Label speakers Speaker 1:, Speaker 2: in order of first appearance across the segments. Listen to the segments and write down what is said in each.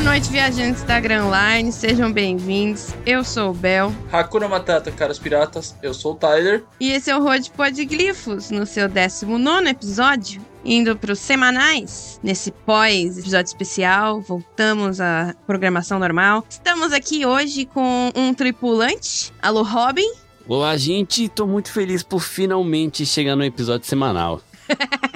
Speaker 1: Boa noite, viajantes da Grand Line, sejam bem-vindos. Eu sou o Bel.
Speaker 2: Hakuna Matata, caras piratas, eu sou o Tyler.
Speaker 1: E esse é o Road Podglifos, no seu 19 episódio. Indo para os semanais, nesse pós-episódio especial, voltamos à programação normal. Estamos aqui hoje com um tripulante. Alô, Robin.
Speaker 3: Olá, gente. Tô muito feliz por finalmente chegar no episódio semanal.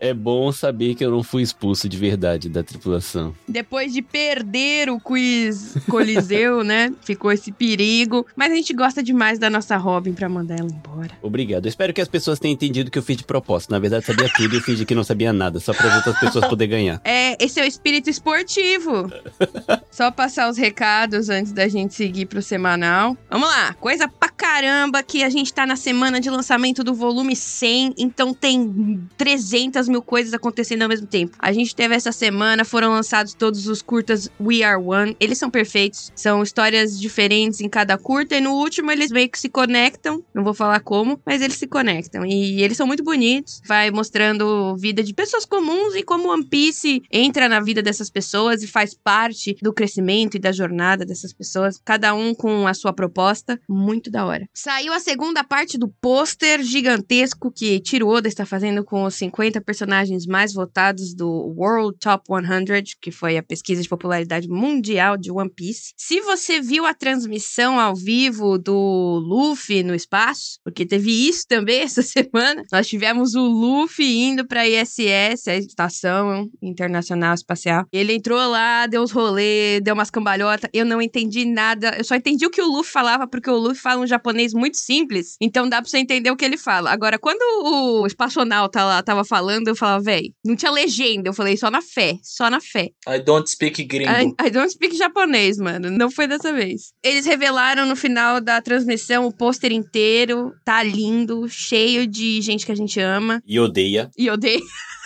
Speaker 3: É bom saber que eu não fui expulso de verdade da tripulação.
Speaker 1: Depois de perder o quiz Coliseu, né? Ficou esse perigo. Mas a gente gosta demais da nossa Robin pra mandar ela embora.
Speaker 3: Obrigado. Eu espero que as pessoas tenham entendido que eu fiz de propósito. Na verdade, sabia tudo e eu fingi que não sabia nada, só para as outras pessoas poderem ganhar.
Speaker 1: É, esse é o espírito esportivo. só passar os recados antes da gente seguir pro semanal. Vamos lá, coisa pra caramba que a gente tá na semana de lançamento do volume 100, então tem 300 mil coisas acontecendo ao mesmo tempo. A gente teve essa semana, foram lançados todos os curtas We Are One. Eles são perfeitos, são histórias diferentes em cada curta, e no último eles meio que se conectam. Não vou falar como, mas eles se conectam. E eles são muito bonitos. Vai mostrando vida de pessoas comuns e como One Piece entra na vida dessas pessoas e faz parte do crescimento e da jornada dessas pessoas, cada um com a sua proposta. Muito da hora. Saiu a segunda parte do pôster gigantesco que Tiro Oda está fazendo com os 50 personagens personagens mais votados do World Top 100, que foi a pesquisa de popularidade mundial de One Piece. Se você viu a transmissão ao vivo do Luffy no espaço, porque teve isso também essa semana, nós tivemos o Luffy indo para ISS, a Estação Internacional Espacial. Ele entrou lá, deu os rolês, deu umas cambalhotas. Eu não entendi nada. Eu só entendi o que o Luffy falava, porque o Luffy fala um japonês muito simples, então dá pra você entender o que ele fala. Agora, quando o espaçonauta lá tava falando, eu falava, véi, não tinha legenda. Eu falei, só na fé, só na fé.
Speaker 2: I don't speak gringo.
Speaker 1: I, I don't speak japonês, mano. Não foi dessa vez. Eles revelaram no final da transmissão o pôster inteiro. Tá lindo, cheio de gente que a gente ama.
Speaker 3: E odeia.
Speaker 1: E odeia.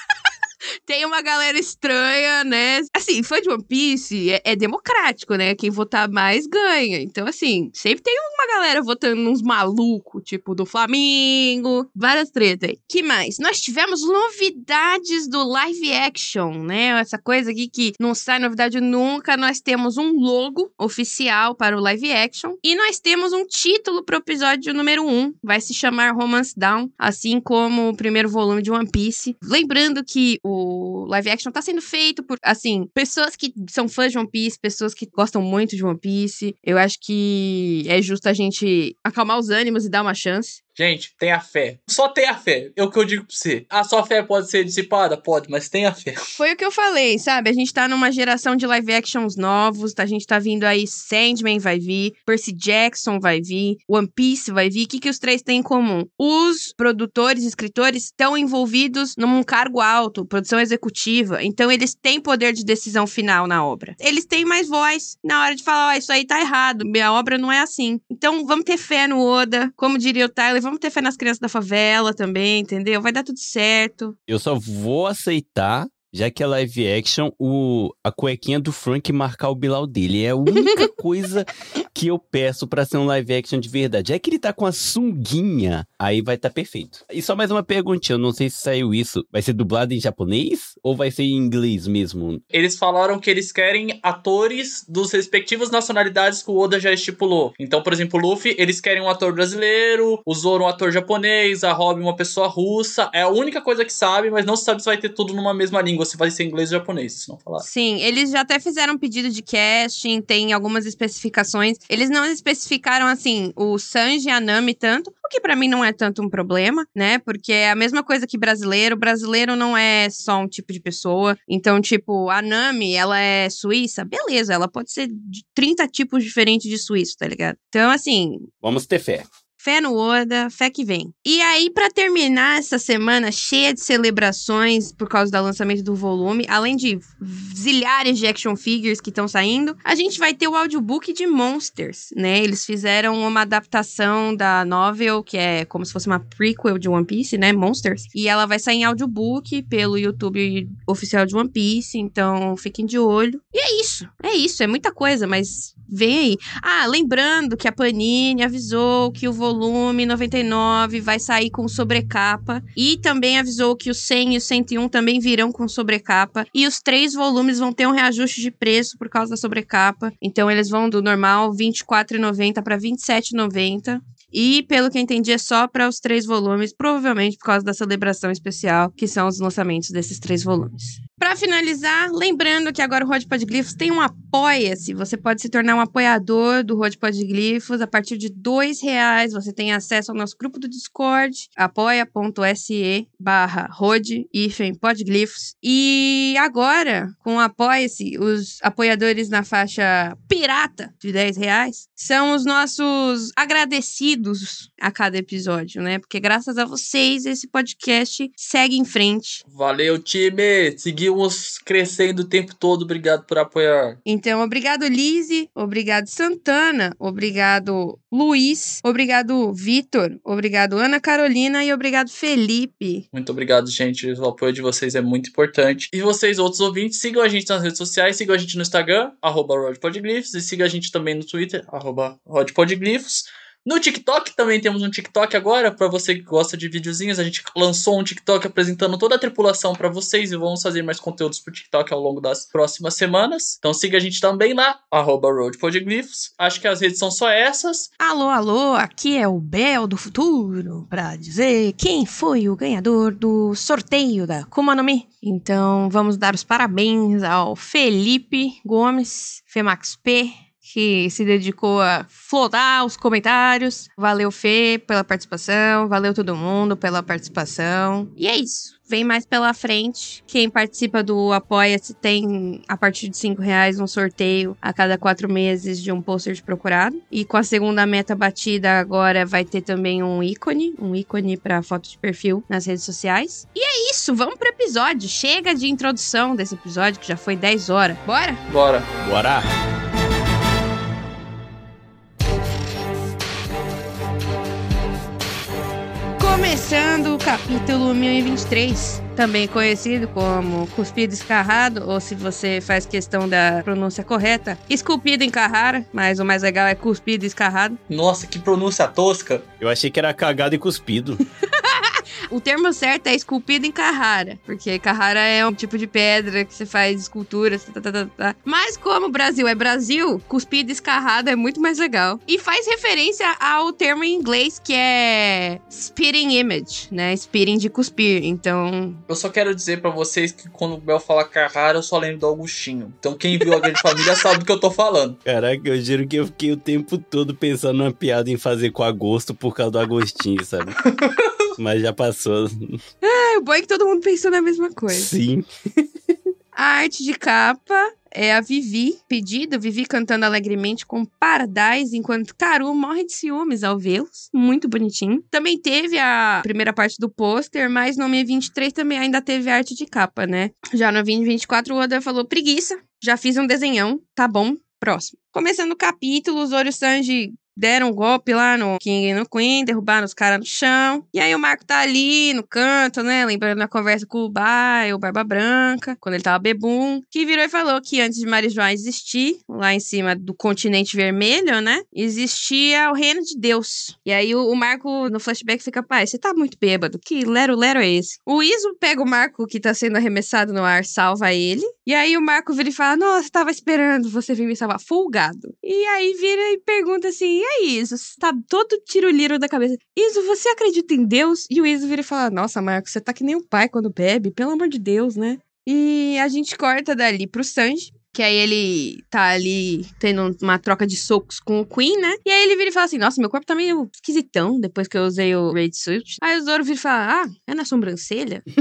Speaker 1: tem uma galera estranha, né? Assim, fã de One Piece é, é, democrático, né? Quem votar mais ganha. Então, assim, sempre tem uma galera votando nos malucos, tipo do Flamengo, várias tretas aí. Que mais? Nós tivemos novidades do live action, né? Essa coisa aqui que não sai novidade nunca. Nós temos um logo oficial para o live action e nós temos um título para o episódio número 1. Vai se chamar Romance Down, assim como o primeiro volume de One Piece. Lembrando que o live action tá sendo feito por, assim, pessoas que são fãs de One Piece, pessoas que gostam muito de One Piece. Eu acho que é justo a gente acalmar os ânimos e dar uma chance.
Speaker 2: Gente, tenha fé. Só tenha fé. É o que eu digo pra você. A sua fé pode ser dissipada? Pode, mas tenha fé.
Speaker 1: Foi o que eu falei, sabe? A gente tá numa geração de live actions novos. A gente tá vindo aí, Sandman vai vir, Percy Jackson vai vir, One Piece vai vir. O que, que os três têm em comum? Os produtores, escritores estão envolvidos num cargo alto, produção executiva. Então eles têm poder de decisão final na obra. Eles têm mais voz na hora de falar: ó, oh, isso aí tá errado, minha obra não é assim. Então vamos ter fé no Oda. Como diria o Tyler, vamos ter fé nas crianças da favela também, entendeu? Vai dar tudo certo.
Speaker 3: Eu só vou aceitar já que é live action, o, a cuequinha do Frank marcar o Bilal dele. É a única coisa que eu peço para ser um live action de verdade. É que ele tá com a sunguinha, aí vai estar tá perfeito. E só mais uma perguntinha, eu não sei se saiu isso. Vai ser dublado em japonês ou vai ser em inglês mesmo?
Speaker 2: Eles falaram que eles querem atores dos respectivos nacionalidades que o Oda já estipulou. Então, por exemplo, o Luffy, eles querem um ator brasileiro, o Zoro um ator japonês, a Robin uma pessoa russa. É a única coisa que sabe, mas não se sabe se vai ter tudo numa mesma língua se vai ser inglês ou japonês, se não falar.
Speaker 1: Sim, eles já até fizeram um pedido de casting, tem algumas especificações. Eles não especificaram, assim, o Sanji e a Nami tanto, o que para mim não é tanto um problema, né? Porque é a mesma coisa que brasileiro. Brasileiro não é só um tipo de pessoa. Então, tipo, a Nami, ela é suíça, beleza, ela pode ser de 30 tipos diferentes de suíço, tá ligado? Então, assim.
Speaker 3: Vamos ter fé.
Speaker 1: Fé no Oda, fé que vem. E aí, para terminar essa semana cheia de celebrações por causa do lançamento do volume, além de zilhares de action figures que estão saindo, a gente vai ter o audiobook de Monsters, né? Eles fizeram uma adaptação da novel, que é como se fosse uma prequel de One Piece, né? Monsters. E ela vai sair em audiobook pelo YouTube oficial de One Piece, então fiquem de olho. E é isso, é isso, é muita coisa, mas vem aí. Ah, lembrando que a Panini avisou que o volume volume 99 vai sair com sobrecapa e também avisou que o 100 e o 101 também virão com sobrecapa e os três volumes vão ter um reajuste de preço por causa da sobrecapa. Então eles vão do normal R$ 24,90 para R$ 27,90. E, pelo que entendi, é só para os três volumes, provavelmente por causa da celebração especial, que são os lançamentos desses três volumes. Para finalizar, lembrando que agora o Rod Podglifos tem um apoia-se. Você pode se tornar um apoiador do Rod Podglifos a partir de dois reais. Você tem acesso ao nosso grupo do Discord, apoia.se barra Podglifos. E agora, com o apoia-se, os apoiadores na faixa pirata de 10 reais são os nossos agradecidos a cada episódio, né? Porque graças a vocês esse podcast segue em frente.
Speaker 2: Valeu, time! Seguimos crescendo o tempo todo. Obrigado por apoiar.
Speaker 1: Então, obrigado, Lise. Obrigado, Santana. Obrigado, Luiz. Obrigado, Vitor. Obrigado, Ana Carolina. E obrigado, Felipe.
Speaker 2: Muito obrigado, gente. O apoio de vocês é muito importante. E vocês, outros ouvintes, sigam a gente nas redes sociais. Sigam a gente no Instagram, arroba. E sigam a gente também no Twitter, arroba. No TikTok também temos um TikTok agora, para você que gosta de videozinhos. A gente lançou um TikTok apresentando toda a tripulação para vocês e vamos fazer mais conteúdos pro TikTok ao longo das próximas semanas. Então siga a gente também lá, arroba. Acho que as redes são só essas.
Speaker 1: Alô, alô, aqui é o Bel do futuro para dizer quem foi o ganhador do sorteio da Kuma no Mi. Então vamos dar os parabéns ao Felipe Gomes, Femax P, que se dedicou a flotar os comentários. Valeu, Fê, pela participação. Valeu todo mundo pela participação. E é isso. Vem mais pela frente. Quem participa do Apoia-se tem, a partir de 5 reais, um sorteio a cada quatro meses de um pôster de procurado. E com a segunda meta batida, agora vai ter também um ícone, um ícone para foto de perfil nas redes sociais. E é isso, vamos pro episódio. Chega de introdução desse episódio, que já foi 10 horas. Bora?
Speaker 2: Bora.
Speaker 3: Bora!
Speaker 1: Começando o capítulo 1023, também conhecido como cuspido escarrado, ou se você faz questão da pronúncia correta, esculpido em Carrara, mas o mais legal é cuspido escarrado.
Speaker 2: Nossa, que pronúncia tosca.
Speaker 3: Eu achei que era cagado e cuspido.
Speaker 1: O termo certo é esculpido em Carrara, porque Carrara é um tipo de pedra que você faz esculturas, tá, tá, tá, tá. Mas como o Brasil é Brasil, cuspido escarrado é muito mais legal. E faz referência ao termo em inglês que é spitting image, né? Spitting de cuspir. Então.
Speaker 2: Eu só quero dizer para vocês que quando o Bel fala Carrara, eu só lembro do Augustinho. Então quem viu a Grande Família sabe do que eu tô falando.
Speaker 3: Caraca, eu juro que eu fiquei o tempo todo pensando numa piada em fazer com agosto por causa do Agostinho, sabe? Mas já passou.
Speaker 1: É, o bom é que todo mundo pensou na mesma coisa.
Speaker 3: Sim.
Speaker 1: A arte de capa é a Vivi, pedido, Vivi cantando alegremente com Paradise, enquanto Caru morre de ciúmes ao vê-los. Muito bonitinho. Também teve a primeira parte do pôster, mas no Mi 23 também ainda teve a arte de capa, né? Já no 2024 o Oda falou preguiça, já fiz um desenhão, tá bom, próximo. Começando o capítulo, Zoro Sanji deram um golpe lá no King e no Queen, derrubaram os caras no chão. E aí o Marco tá ali no canto, né? Lembrando a conversa com o Bai, o Barba Branca, quando ele tava bebum, que virou e falou que antes de Marijuana existir, lá em cima do continente vermelho, né? Existia o reino de Deus. E aí o, o Marco no flashback fica, pai, você tá muito bêbado. Que lero-lero é esse? O Iso pega o Marco que tá sendo arremessado no ar, salva ele. E aí o Marco vira e fala: Nossa, tava esperando você vir me salvar, folgado. E aí vira e pergunta assim: aí, Iso? Você tá todo tiroliro da cabeça. Iso, você acredita em Deus? E o Iso vira e fala: Nossa, Marco, você tá que nem o pai quando bebe, pelo amor de Deus, né? E a gente corta dali pro Sanji, que aí ele tá ali tendo uma troca de socos com o Queen, né? E aí ele vira e fala assim: Nossa, meu corpo tá meio esquisitão depois que eu usei o Raid Suit. Aí o Zoro vira e fala: Ah, é na sobrancelha?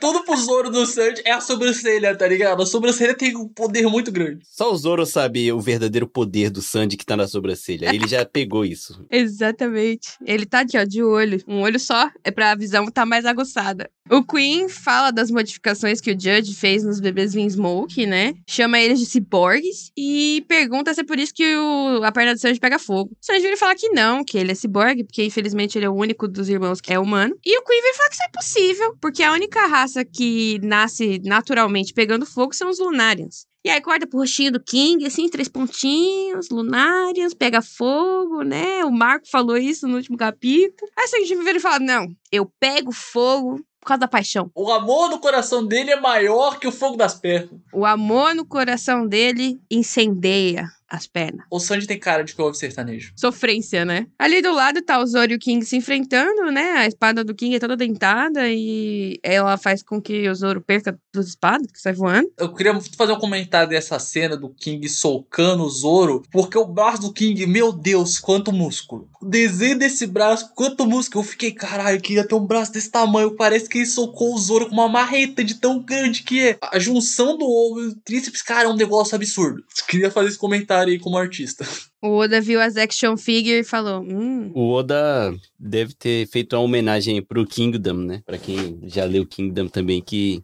Speaker 2: Tudo pro Zoro do Sanji é a sobrancelha, tá ligado? A sobrancelha tem um poder muito grande.
Speaker 3: Só o Zoro sabe o verdadeiro poder do Sandy que tá na sobrancelha. Ele já pegou isso.
Speaker 1: Exatamente. Ele tá aqui, ó, de olho. Um olho só é pra visão estar tá mais aguçada. O Queen fala das modificações que o Judge fez nos bebês Smoke, né? Chama eles de ciborgues e pergunta se é por isso que o, a perna do Sanji pega fogo. O Sanji vira falar que não, que ele é ciborgue, porque infelizmente ele é o único dos irmãos que é humano. E o Queen vira falar que isso é possível, porque a única raça que nasce naturalmente pegando fogo são os Lunarians. E aí corta pro rostinho do King, assim, três pontinhos, lunários, pega fogo, né? O Marco falou isso no último capítulo. Aí a gente vira e fala: não, eu pego fogo causa da paixão.
Speaker 2: O amor no coração dele é maior que o fogo das pernas.
Speaker 1: O amor no coração dele incendeia as pernas.
Speaker 2: O Sandy tem cara de que ouve sertanejo.
Speaker 1: Sofrência, né? Ali do lado tá o Zoro e o King se enfrentando, né? A espada do King é toda dentada e ela faz com que o Zoro perca duas espadas, que sai voando.
Speaker 2: Eu queria fazer um comentário dessa cena do King socando o Zoro, porque o braço do King, meu Deus, quanto músculo. O desenho desse braço, quanto músculo. Eu fiquei, caralho, queria ter um braço desse tamanho. Parece que ele socou o Zoro com uma marreta de tão grande que é. A junção do ombro e do tríceps, cara, é um negócio absurdo. Queria fazer esse comentário aí como artista.
Speaker 1: O Oda viu as action figure e falou: Hum,
Speaker 3: O Oda deve ter feito uma homenagem pro Kingdom, né? Pra quem já leu Kingdom também, que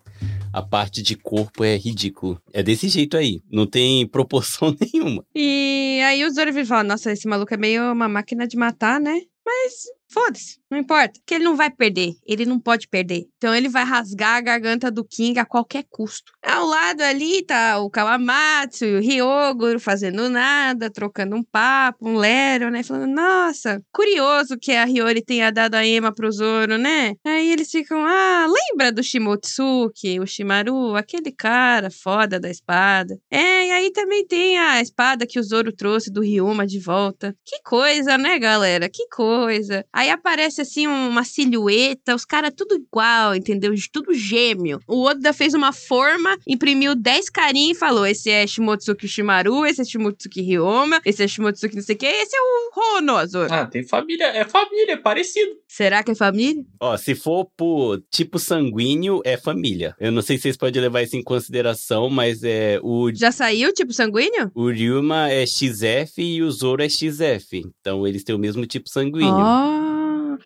Speaker 3: a parte de corpo é ridículo. É desse jeito aí. Não tem proporção nenhuma.
Speaker 1: E aí o Zoro vira e fala: Nossa, esse maluco é meio uma máquina de matar, né? Mas foda-se, não importa. Porque ele não vai perder. Ele não pode perder. Então ele vai rasgar a garganta do King a qualquer custo. Ao lado ali tá o Kawamatsu e o Ryogoro fazendo nada, trocando um papo, um lero, né? Falando, nossa, curioso que a Hiyori tenha dado a Ema pro Zoro, né? Aí eles ficam, ah, lembra do Shimotsuki, o Shimaru, aquele cara foda da espada. É, e aí também tem a espada que o Zoro trouxe do Ryuma de volta. Que coisa, né, galera? Que coisa. Aí aparece assim uma silhueta, os caras tudo igual, entendeu? De Tudo gêmeo. O Oda fez uma forma, imprimiu 10 carinhos e falou: esse é Shimotsuki Shimaru, esse é Shimotsuki Ryoma, esse é Shimotsuki não sei o que, esse é o Hono.
Speaker 2: Ah, tem família, é família, é parecido.
Speaker 1: Será que é família?
Speaker 3: Ó, se for por tipo sanguíneo, é família. Eu não sei se vocês podem levar isso em consideração, mas é o
Speaker 1: Já saiu, tipo sanguíneo?
Speaker 3: O Ryuma é XF e o Zoro é XF. Então eles têm o mesmo tipo sanguíneo.
Speaker 1: Oh.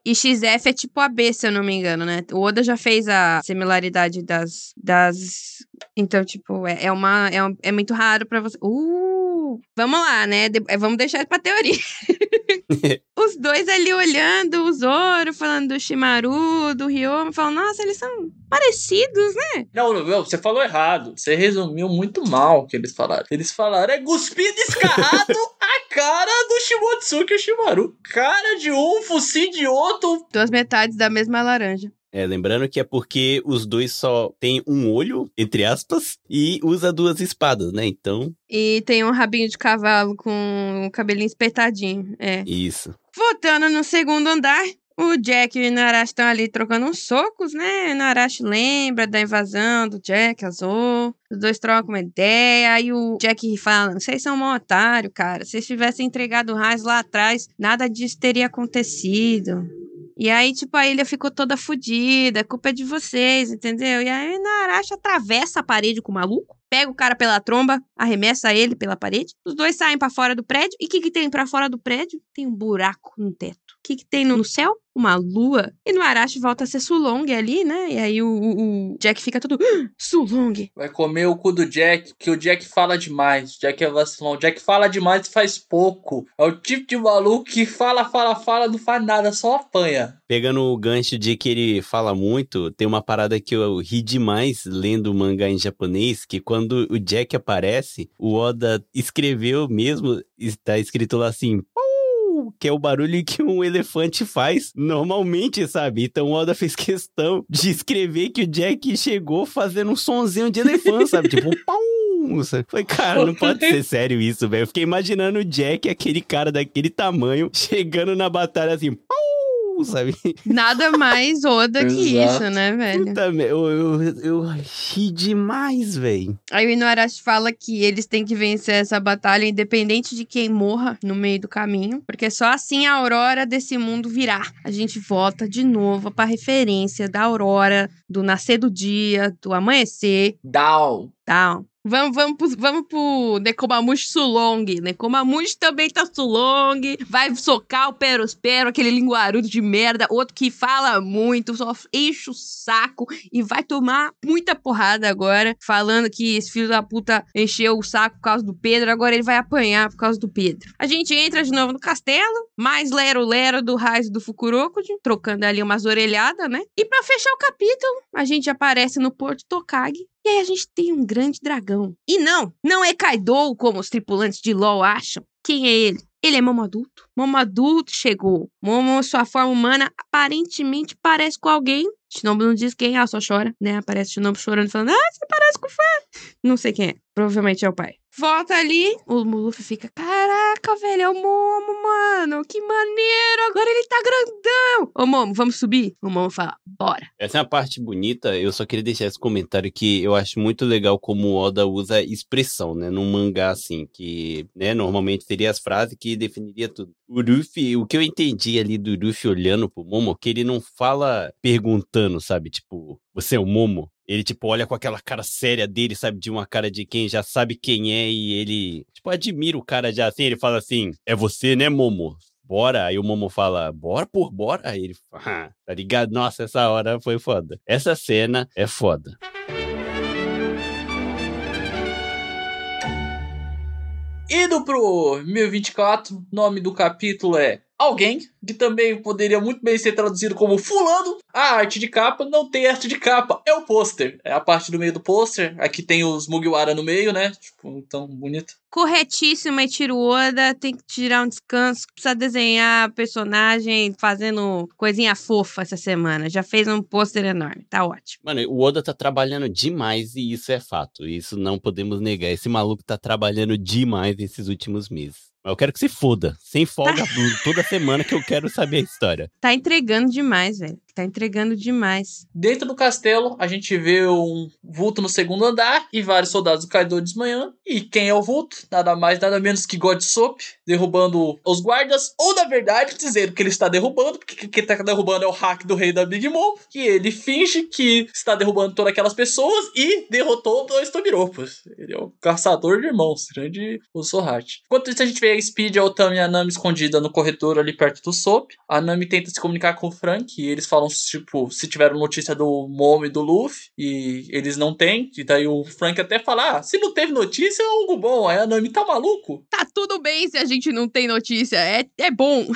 Speaker 1: E XF é tipo AB, se eu não me engano, né? O Oda já fez a similaridade das. das... Então, tipo, é, é uma. É, um- é muito raro pra você. Uh! Vamos lá, né? De- é, vamos deixar pra teoria. Os dois ali olhando o Zoro, falando do Shimaru, do Ryoma, falando, nossa, eles são parecidos, né?
Speaker 2: Não, não, você falou errado. Você resumiu muito mal o que eles falaram. Eles falaram, é cuspir descarrado a cara do Shimotsuki e o Shimaru. Cara de um, focinho de outro.
Speaker 1: Duas metades da mesma laranja.
Speaker 3: É, lembrando que é porque os dois só têm um olho, entre aspas, e usa duas espadas, né? Então,
Speaker 1: E tem um rabinho de cavalo com o cabelinho espetadinho. É.
Speaker 3: isso.
Speaker 1: Voltando no segundo andar, o Jack e o Inarashi estão ali trocando uns socos, né? O Inarashi lembra da invasão do Jack Azul. Os dois trocam uma ideia. Aí o Jack fala: Vocês são um otário, cara. Se vocês tivessem entregado o Raiz lá atrás, nada disso teria acontecido. E aí, tipo, a ilha ficou toda fodida, culpa é de vocês, entendeu? E aí o Inarashi atravessa a parede com o maluco, pega o cara pela tromba, arremessa ele pela parede. Os dois saem pra fora do prédio. E o que, que tem pra fora do prédio? Tem um buraco no teto. O que, que tem no céu? Uma lua. E no Arashi volta a ser Sulong ali, né? E aí o, o- o Jack fica todo. "Ah, Sulong!
Speaker 2: Vai comer o cu do Jack, que o Jack fala demais. O Jack é vacilão. O Jack fala demais e faz pouco. É o tipo de maluco que fala, fala, fala, não faz nada, só apanha.
Speaker 3: Pegando o gancho de que ele fala muito, tem uma parada que eu ri demais lendo o mangá em japonês, que quando o Jack aparece, o Oda escreveu mesmo, está escrito lá assim, que é o barulho que um elefante faz normalmente, sabe? Então o Oda fez questão de escrever que o Jack chegou fazendo um sonzinho de elefante, sabe? Tipo, pau! Foi, cara, não pode ser sério isso, velho. Eu fiquei imaginando o Jack, aquele cara daquele tamanho, chegando na batalha assim, pau! Sabe?
Speaker 1: Nada mais Oda que isso, né, velho?
Speaker 3: Puta, me- eu, eu, eu ri demais, velho.
Speaker 1: Aí o Inuarashi fala que eles têm que vencer essa batalha, independente de quem morra no meio do caminho, porque só assim a aurora desse mundo virá. A gente volta de novo pra referência da aurora, do nascer do dia, do amanhecer,
Speaker 2: Down.
Speaker 1: tal. Vamos, vamos, pro, vamos pro Nekomamushi Sulong. Nekomamushi também tá Sulong. Vai socar o Perospero, aquele linguarudo de merda. Outro que fala muito, só enche o saco e vai tomar muita porrada agora. Falando que esse filho da puta encheu o saco por causa do Pedro. Agora ele vai apanhar por causa do Pedro. A gente entra de novo no castelo. Mais lero-lero do Raizo do Fukurokuji. Trocando ali umas orelhadas, né? E pra fechar o capítulo, a gente aparece no Porto Tokage. E aí a gente tem um grande dragão. E não, não é Kaido como os tripulantes de LoL acham. Quem é ele? Ele é Momo adulto. Momo adulto chegou. Momo, sua forma humana, aparentemente parece com alguém. Shinobu não diz quem, ela só chora, né? Aparece Shinobu chorando, falando, ah, você parece com o Fã. Não sei quem é. Provavelmente é o pai. Volta ali, o Luffy fica, caraca, velho, é o Momo, mano, que maneiro, agora ele tá grandão. Ô, Momo, vamos subir? O Momo fala, bora.
Speaker 3: Essa é uma parte bonita, eu só queria deixar esse comentário que eu acho muito legal como o Oda usa expressão, né, num mangá assim, que, né, normalmente teria as frases que definiria tudo. O Luffy, o que eu entendi ali do Luffy olhando pro Momo, que ele não fala perguntando, sabe, tipo, você é o Momo? Ele, tipo, olha com aquela cara séria dele, sabe? De uma cara de quem já sabe quem é e ele, tipo, admira o cara já assim. Ele fala assim: É você, né, Momo? Bora. Aí o Momo fala: Bora, por bora. Aí ele, ah, tá ligado? Nossa, essa hora foi foda. Essa cena é foda.
Speaker 2: Indo pro 1024, nome do capítulo é Alguém, que também poderia muito bem ser traduzido como Fulano. A arte de capa não tem arte de capa, é o pôster. É a parte do meio do pôster. Aqui tem os Mugiwara no meio, né? Tipo, tão bonito.
Speaker 1: Corretíssimo, Eiichiro Oda. Tem que tirar um descanso. Precisa desenhar personagem fazendo coisinha fofa essa semana. Já fez um pôster enorme. Tá ótimo.
Speaker 3: Mano, o Oda tá trabalhando demais e isso é fato. Isso não podemos negar. Esse maluco tá trabalhando demais esses últimos meses. Eu quero que se foda. Sem folga toda semana que eu quero saber a história.
Speaker 1: Tá entregando demais, velho. Tá entregando demais.
Speaker 2: Dentro do castelo, a gente vê um vulto no segundo andar e vários soldados do Kaido desmanhando. E quem é o vulto? Nada mais, nada menos que God Soap, derrubando os guardas. Ou, na verdade, dizendo que ele está derrubando, porque quem está derrubando é o hack do rei da Big Mom. Que ele finge que está derrubando todas aquelas pessoas e derrotou dois Tobiropos. Ele é o caçador de irmãos, grande o Sorate. Enquanto isso, a gente vê a Speed, a Otami e a Nami escondida no corredor ali perto do Soap. A Nami tenta se comunicar com o Frank e eles falam tipo, se tiveram notícia do Momo e do Luffy, e eles não têm, e daí o Frank até fala, ah, se não teve notícia, é algo bom, aí a Nami tá maluco?
Speaker 1: Tá tudo bem se a gente não tem notícia, é, é bom.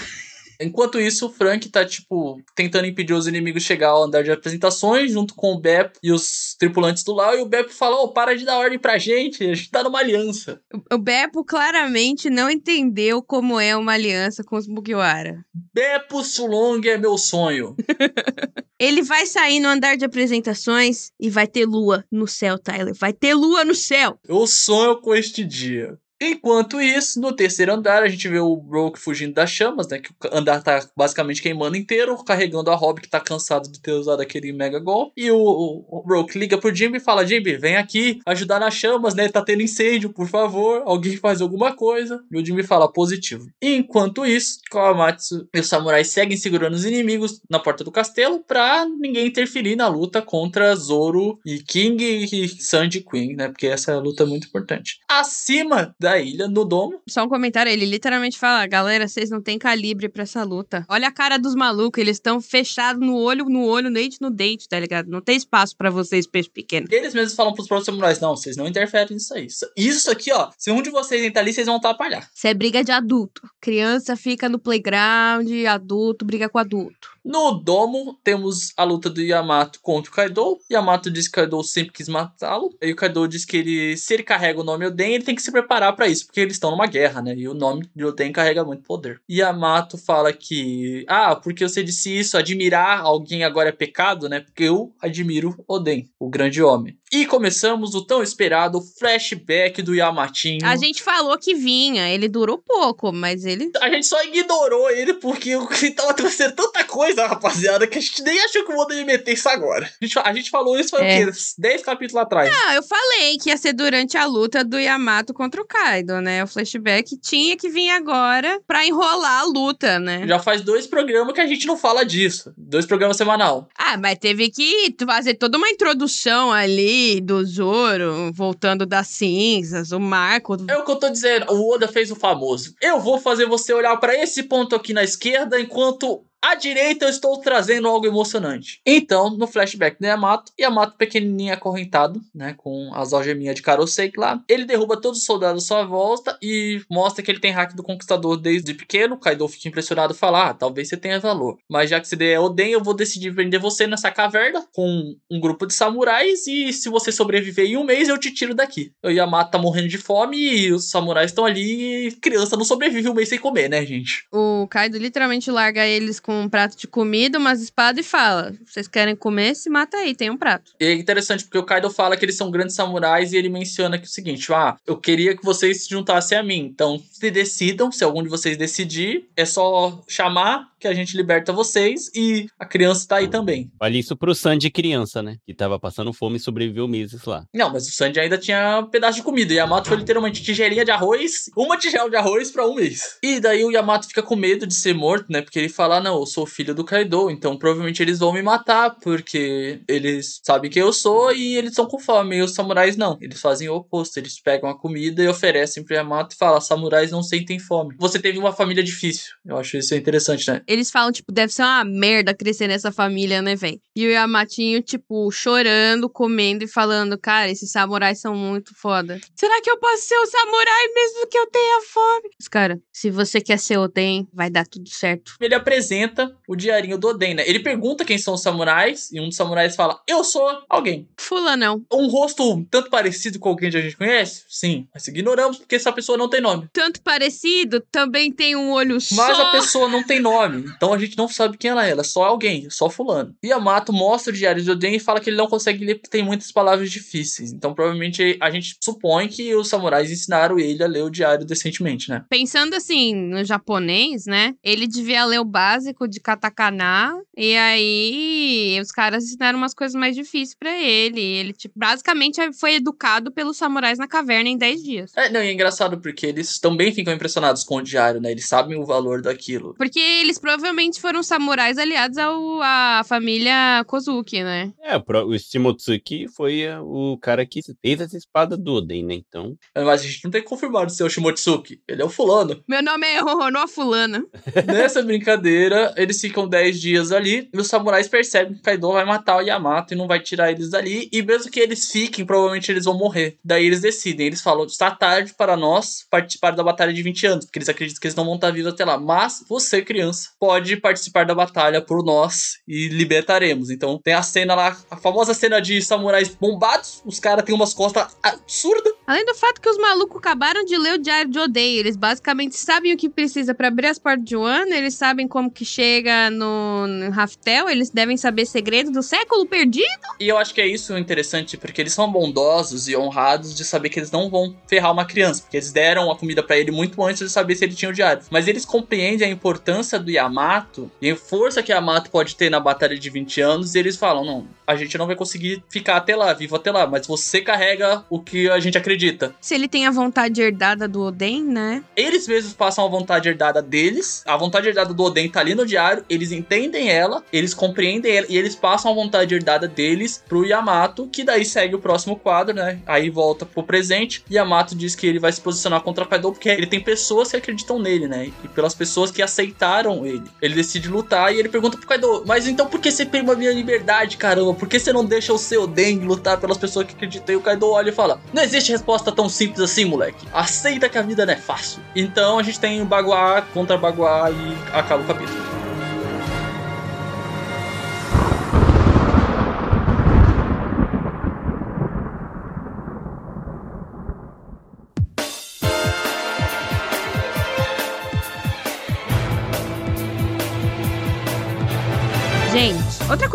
Speaker 2: Enquanto isso, o Frank tá, tipo, tentando impedir os inimigos chegar ao andar de apresentações, junto com o Beppo e os tripulantes do Lau, e o Beppo fala, ô, oh, para de dar ordem pra gente, a gente tá numa aliança.
Speaker 1: O Beppo claramente não entendeu como é uma aliança com os Mugiwara.
Speaker 2: Beppo Sulong é meu sonho.
Speaker 1: Ele vai sair no andar de apresentações e vai ter lua no céu, Tyler. Vai ter lua no céu.
Speaker 2: Eu sonho com este dia. Enquanto isso, no terceiro andar, a gente vê o Broke fugindo das chamas, né? Que o andar tá basicamente queimando inteiro, carregando a Robin, que tá cansado de ter usado aquele Mega Gol. E o, o, Broke liga pro Jimmy e fala: Jimmy, vem aqui ajudar nas chamas, né? Tá tendo incêndio, por favor. Alguém faz alguma coisa. E o Jimmy fala: positivo. Enquanto isso, Kawamatsu e os samurais seguem segurando os inimigos na porta do castelo pra ninguém interferir na luta contra Zoro e King e Sanji Queen, né? Porque essa luta é muito importante. Acima da da ilha no domo.
Speaker 1: Só um comentário, ele literalmente fala: galera, vocês não têm calibre para essa luta. Olha a cara dos malucos, eles estão fechados no olho, no olho, dente no dente, tá ligado? Não tem espaço para vocês, peixe pequeno.
Speaker 2: Eles mesmos falam pros próprios samurais: não, vocês não interferem nisso aí. Isso aqui, ó, se um de vocês entrar ali, vocês vão atrapalhar.
Speaker 1: Isso é briga de adulto. Criança fica no playground, adulto briga com adulto.
Speaker 2: No domo, temos a luta do Yamato contra o Kaido. Yamato diz que o Kaido sempre quis matá-lo. E o Kaido diz que ele, se ele carrega o nome Oden, ele tem que se preparar para isso, porque eles estão numa guerra, né? E o nome de Oden carrega muito poder. Yamato fala que, ah, porque você disse isso, admirar alguém agora é pecado, né? Porque eu admiro Oden, o grande homem. E começamos o tão esperado flashback do Yamatinho.
Speaker 1: A gente falou que vinha, ele durou pouco, mas ele.
Speaker 2: A gente só ignorou ele porque ele tava acontecendo tanta coisa, rapaziada, que a gente nem achou que o mundo ia meter isso agora. A gente, a gente falou isso foi é. o quê? 10 capítulos atrás.
Speaker 1: Não, eu falei que ia ser durante a luta do Yamato contra o Kaido, né? O flashback tinha que vir agora pra enrolar a luta, né?
Speaker 2: Já faz dois programas que a gente não fala disso. Dois programas semanal.
Speaker 1: Ah, mas teve que fazer toda uma introdução ali do Zoro, voltando das cinzas, o Marco.
Speaker 2: É o que eu tô dizendo, o Oda fez o famoso. Eu vou fazer você olhar para esse ponto aqui na esquerda enquanto À direita eu estou trazendo algo emocionante. Então, no flashback do Yamato, Yamato pequenininho acorrentado, né, com as algeminhas de Karosei lá, ele derruba todos os soldados à sua volta e mostra que ele tem hack do Conquistador desde pequeno. Kaido fica impressionado e fala, ah, talvez você tenha valor. Mas já que você é Oden, eu vou decidir prender você nessa caverna com um grupo de samurais e se você sobreviver em um mês, eu te tiro daqui. O Yamato tá morrendo de fome e os samurais estão ali e criança não sobrevive um mês sem comer, né, gente?
Speaker 1: O Kaido literalmente larga eles com um prato de comida, umas espadas e fala: vocês querem comer? Se mata aí, tem um prato.
Speaker 2: E é interessante porque o Kaido fala que eles são grandes samurais e ele menciona que é o seguinte: ah, eu queria que vocês se juntassem a mim. Então, se decidam, se algum de vocês decidir, é só chamar que a gente liberta vocês e a criança tá aí também.
Speaker 3: Olha isso pro Sandy criança, né? Que tava passando fome e sobreviveu meses lá.
Speaker 2: Não, mas o Sandy ainda tinha um pedaço de comida. E Yamato foi literalmente tigelinha de arroz, uma tigela de arroz pra um mês. E daí o Yamato fica com medo de ser morto, né? Porque ele fala: não, eu sou filho do Kaido, então provavelmente eles vão me matar, porque eles sabem quem eu sou e eles são com fome. E os samurais não. Eles fazem o oposto. Eles pegam a comida e oferecem pro Yamato e falam: samurais não sentem fome. Você teve uma família difícil. Eu acho isso interessante, né?
Speaker 1: Eles falam, tipo, deve ser uma merda crescer nessa família, né, velho? E o Yamatinho, tipo, chorando, comendo e falando, cara, esses samurais são muito foda. Será que eu posso ser um samurai mesmo que eu tenha fome? Mas, cara, se você quer ser Oden, vai dar tudo certo.
Speaker 2: Ele apresenta o diarinho do Oden, né? Ele pergunta quem são os samurais e um dos samurais fala: Eu sou alguém.
Speaker 1: Fulanão.
Speaker 2: Um rosto um tanto parecido com alguém que a gente conhece? Sim, mas ignoramos porque essa pessoa não tem nome.
Speaker 1: Tanto parecido, também tem um olho
Speaker 2: Mas
Speaker 1: só.
Speaker 2: a pessoa não tem nome, então a gente não sabe quem ela é, ela é só alguém, só fulano. Yamato mostra o diário de Oden e fala que ele não consegue ler porque tem muitas palavras difíceis. Então provavelmente a gente supõe que os samurais ensinaram ele a ler o diário decentemente, né?
Speaker 1: Pensando assim, no japonês, né? Ele devia ler o básico de katakana. E aí, os caras ensinaram umas coisas mais difíceis pra ele. Ele, tipo, basicamente foi educado pelos samurais na caverna em 10 dias.
Speaker 2: É, não, e é engraçado porque eles também ficam impressionados com o diário, né? Eles sabem o valor daquilo.
Speaker 1: Porque eles provavelmente foram samurais aliados ao, à família Kozuki, né?
Speaker 3: É, o Shimotsuki foi eh, o cara que fez essa espada do Oden, né? Então,
Speaker 2: Mas a gente não tem confirmado se é o Shimotsuki. Ele é o fulano.
Speaker 1: Meu nome é Roronoa Fulana.
Speaker 2: Nessa brincadeira, eles ficam 10 dias ali e os samurais percebem que o Kaido vai matar o Yamato e não vai tirar eles dali. E mesmo que eles fiquem, provavelmente eles vão morrer. Daí eles decidem. Eles falam: está tarde para nós participar da batalha de 20 anos, porque eles acreditam que eles não vão estar vivos até lá. Mas você, criança, pode participar da batalha por nós e libertaremos. Então tem a cena lá, a famosa cena de samurais bombados. Os caras têm umas costas absurdas.
Speaker 1: Além do fato que os malucos acabaram de ler o Diário de Odeio, eles basicamente sabem o que precisa pra abrir as portas de Wano, eles sabem como que chega no, no Raftel, eles devem saber segredos do século perdido.
Speaker 2: E eu acho que é isso interessante, porque eles são bondosos e honrados de saber que eles não vão ferrar uma criança, porque eles deram a comida pra ele muito antes de saber se ele tinha o diário. Mas eles compreendem a importância do Yamato e a força que Yamato pode ter na batalha de 20 anos, e eles falam: não, a gente não vai conseguir ficar até lá, vivo até lá, mas você carrega o que a gente acredita.
Speaker 1: Se ele tem a vontade herdada do Oden, né?
Speaker 2: Eles mesmos passam a vontade herdada deles, a vontade herdada do Oden tá ali no diário, eles entendem ela, eles compreendem ela, e eles passam a vontade herdada deles pro Yamato, que daí segue o próximo quadro, né? Aí volta pro presente, Yamato diz que ele vai se posicionar contra Kaido, porque ele tem pessoas que acreditam nele, né? E pelas pessoas que aceitaram ele. Ele decide lutar e ele pergunta pro Kaido, mas então por que você prima a minha liberdade, caramba? Por que você não deixa o seu Oden lutar pelas pessoas que acreditam? E o Kaido olha e fala, não existe resposta tão simples assim, moleque. Aceita que a vida não é fácil. Então a gente tem o Baguá contra Baguá e acaba o capítulo.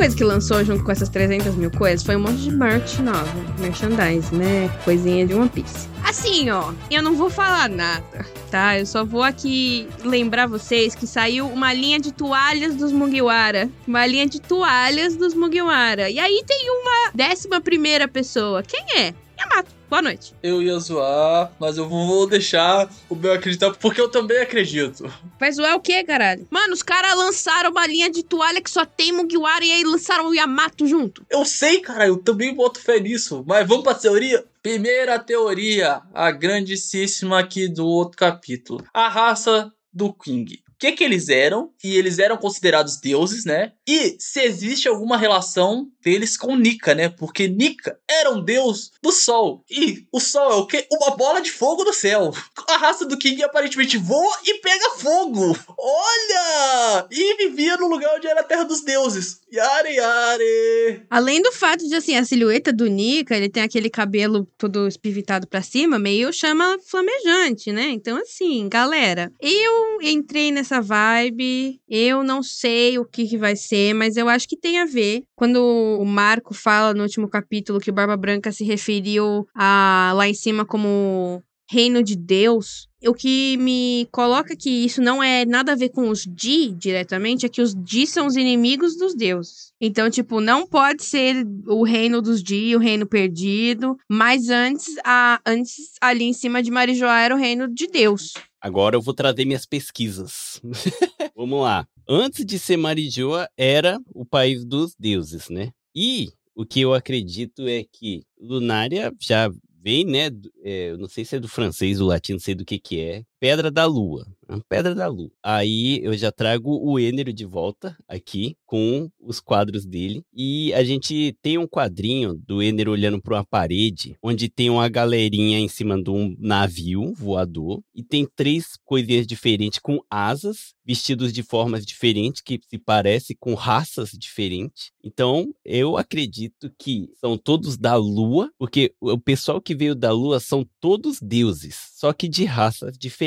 Speaker 1: Coisa que lançou junto com essas 300 mil coisas foi um monte de merch nova. Merchandise, né? Coisinha de One Piece. Assim, ó, eu não vou falar nada, tá? Eu só vou aqui lembrar vocês que saiu uma linha de toalhas dos Mugiwara. Uma linha de toalhas dos Mugiwara. E aí tem uma décima primeira pessoa. Quem é? Yamato. Boa noite.
Speaker 2: Eu ia zoar, mas eu vou deixar o meu acreditar, porque eu também acredito.
Speaker 1: Vai zoar o quê, caralho? Mano, os caras lançaram uma linha de toalha que só tem Mugiwara e aí lançaram o Yamato junto.
Speaker 2: Eu sei, cara, eu também boto fé nisso. Mas vamos pra teoria? Primeira teoria, a grandíssima aqui do outro capítulo. A raça do King. Que que eles eram, e eles eram considerados deuses, né? E se existe alguma relação deles com Nika, né? Porque Nika era um deus do sol. E o sol é o quê? Uma bola de fogo no céu. A raça do King aparentemente voa e pega fogo. Olha! E vivia no lugar onde era a terra dos deuses. Yare, yare.
Speaker 1: Além do fato de, assim, a silhueta do Nika, ele tem aquele cabelo todo espivitado pra cima, meio chama flamejante, né? Então, assim, galera, eu entrei nessa vibe, eu não sei o que, que vai ser, mas eu acho que tem a ver. Quando o Marco fala no último capítulo que o Barba Branca se referiu a lá em cima como reino de Deus, o que me coloca que isso não é nada a ver com os Di diretamente é que os Di são os inimigos dos deuses. Então, tipo, não pode ser o reino dos Di, o reino perdido, mas antes, a, antes ali em cima de Marijoá era o reino de Deus.
Speaker 3: Agora eu vou trazer minhas pesquisas. Vamos lá. Antes de ser Marijoa, era o país dos deuses, né? E o que eu acredito é que Lunária já vem, né? É, eu não sei se é do francês, do latim, não sei do que que é. Pedra da Lua. Pedra da Lua. Aí eu já trago o Enero de volta aqui com os quadros dele. E a gente tem um quadrinho do Enero olhando para uma parede, onde tem uma galerinha em cima de um navio voador. E tem três coisinhas diferentes com asas, vestidos de formas diferentes, que se parece com raças diferentes. Então eu acredito que são todos da Lua, porque o pessoal que veio da Lua são todos deuses, só que de raças diferentes.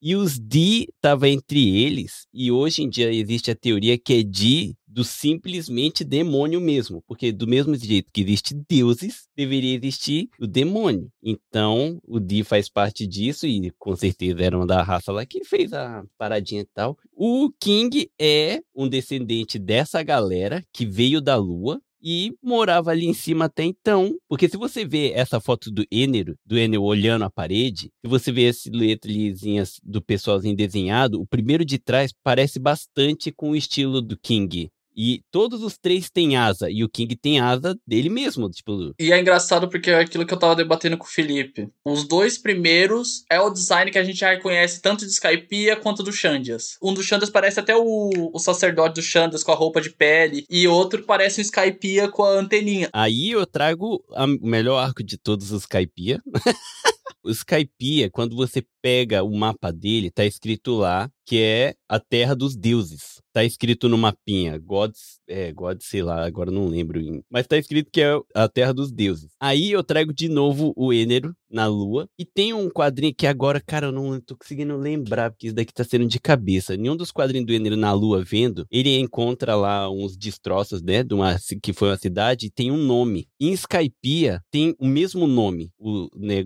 Speaker 3: E os Di tava entre eles, e hoje em dia existe a teoria que é Di do simplesmente demônio mesmo, porque do mesmo jeito que existe deuses, deveria existir o demônio. Então, o Di faz parte disso e com certeza era uma da raça lá que fez a paradinha e tal. O King é um descendente dessa galera que veio da lua, e morava ali em cima até então. Porque se você vê essa foto do Enero, do Enero olhando a parede, se você vê as silhuetas do pessoalzinho desenhado, o primeiro de trás parece bastante com o estilo do King. E todos os três têm asa. E o King tem asa dele mesmo. Tipo...
Speaker 2: E é engraçado porque é aquilo que eu tava debatendo com o Felipe. Os dois primeiros é o design que a gente já reconhece tanto de Skypiea quanto do Xandias. Um dos Xandias parece até o, o sacerdote do Xandias com a roupa de pele. E outro parece o Skypiea com a anteninha.
Speaker 3: Aí eu trago o melhor arco de todos os Skypiea. o Skypiea, quando você pega o mapa dele, tá escrito lá que é a terra dos deuses. Tá escrito no mapinha, gods, é, gods, sei lá, agora não lembro, mas tá escrito que é a terra dos deuses. Aí eu trago de novo o Enero na lua e tem um quadrinho que agora, cara, eu não tô conseguindo lembrar, porque isso daqui tá sendo de cabeça. Nenhum dos quadrinhos do Enero na lua vendo, ele encontra lá uns destroços, né, de uma que foi uma cidade e tem um nome. Em Skypiea tem o mesmo nome, o, né,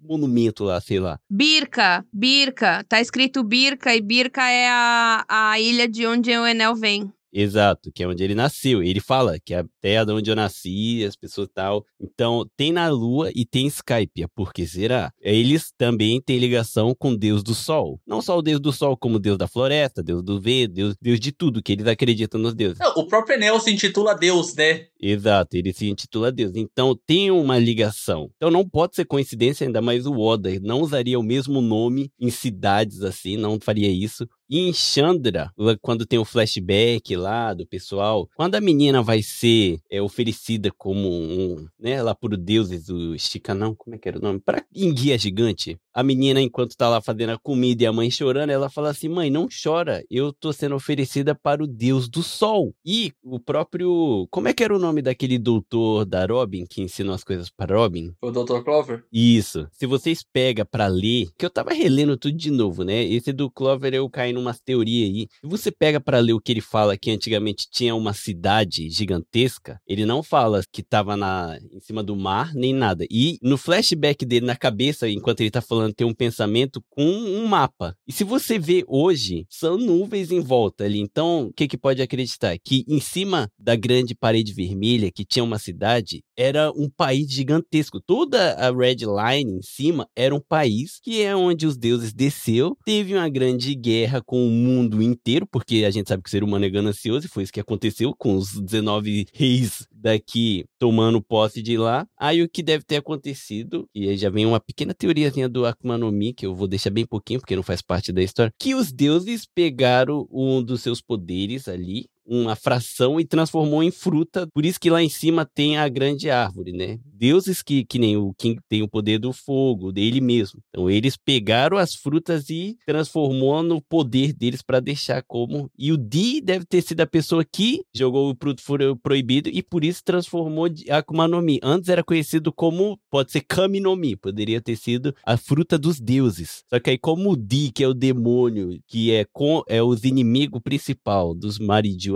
Speaker 3: monumento lá, sei lá.
Speaker 1: Birka, Birka. Tá escrito Birka e Birka é a, a ilha de onde o Enel vem.
Speaker 3: Exato, que é onde ele nasceu. Ele fala que é a terra onde eu nasci, as pessoas tal. Então, tem na Lua e tem Skype. Por que será? Eles também têm ligação com o Deus do Sol. Não só o Deus do Sol, como o Deus da floresta, Deus do vento, Deus, Deus de tudo, que eles acreditam nos deuses.
Speaker 2: Não, o próprio Enel se intitula Deus, né?
Speaker 3: Exato, ele se intitula Deus. Então, tem uma ligação. Então, não pode ser coincidência, ainda mais o Oda não usaria o mesmo nome em cidades assim, não faria isso. E em Chandra, quando tem o flashback lá do pessoal, quando a menina vai ser é, oferecida como um, né, lá por deuses, o Chicanão, como é que era o nome? Pra enguia gigante. A menina, enquanto tá lá fazendo a comida e a mãe chorando, ela fala assim: mãe, não chora, eu tô sendo oferecida para o deus do sol. E o próprio. Como é que era o nome daquele doutor da Robin que ensinou as coisas para Robin?
Speaker 2: O Dr. Clover?
Speaker 3: Isso. Se vocês pegam para ler, que eu tava relendo tudo de novo, né? Esse do Clover eu caí numas teorias aí. Se você pega para ler o que ele fala que antigamente tinha uma cidade gigantesca, ele não fala que tava na, em cima do mar nem nada. E no flashback dele na cabeça, enquanto ele tá falando, tem um pensamento com um mapa. E se você vê hoje, são nuvens em volta ali. Então, o que que pode acreditar? Que em cima da grande parede vermelha, que tinha uma cidade, era um país gigantesco. Toda a red line em cima era um país que é onde os deuses desceu, teve uma grande guerra com o mundo inteiro, porque a gente sabe que o ser humano é ganancioso e foi isso que aconteceu com os 19 reis daqui tomando posse de lá. Aí o que deve ter acontecido, e aí já vem uma pequena teoriazinha do Akuma no Mi, que eu vou deixar bem pouquinho, porque não faz parte da história, que os deuses pegaram um dos seus poderes ali, uma fração e transformou em fruta. Por isso que lá em cima tem a grande árvore, né? Deuses que, que nem o King tem o poder do fogo, dele mesmo. Então eles pegaram as frutas e transformou no poder deles para deixar como. E o Di deve ter sido a pessoa que jogou o fruto proibido e por isso transformou Akuma no Mi. Antes era conhecido como, pode ser Kami no Mi, poderia ter sido a fruta dos deuses. Só que aí como o Di, que é o demônio, que é com é os inimigos principal dos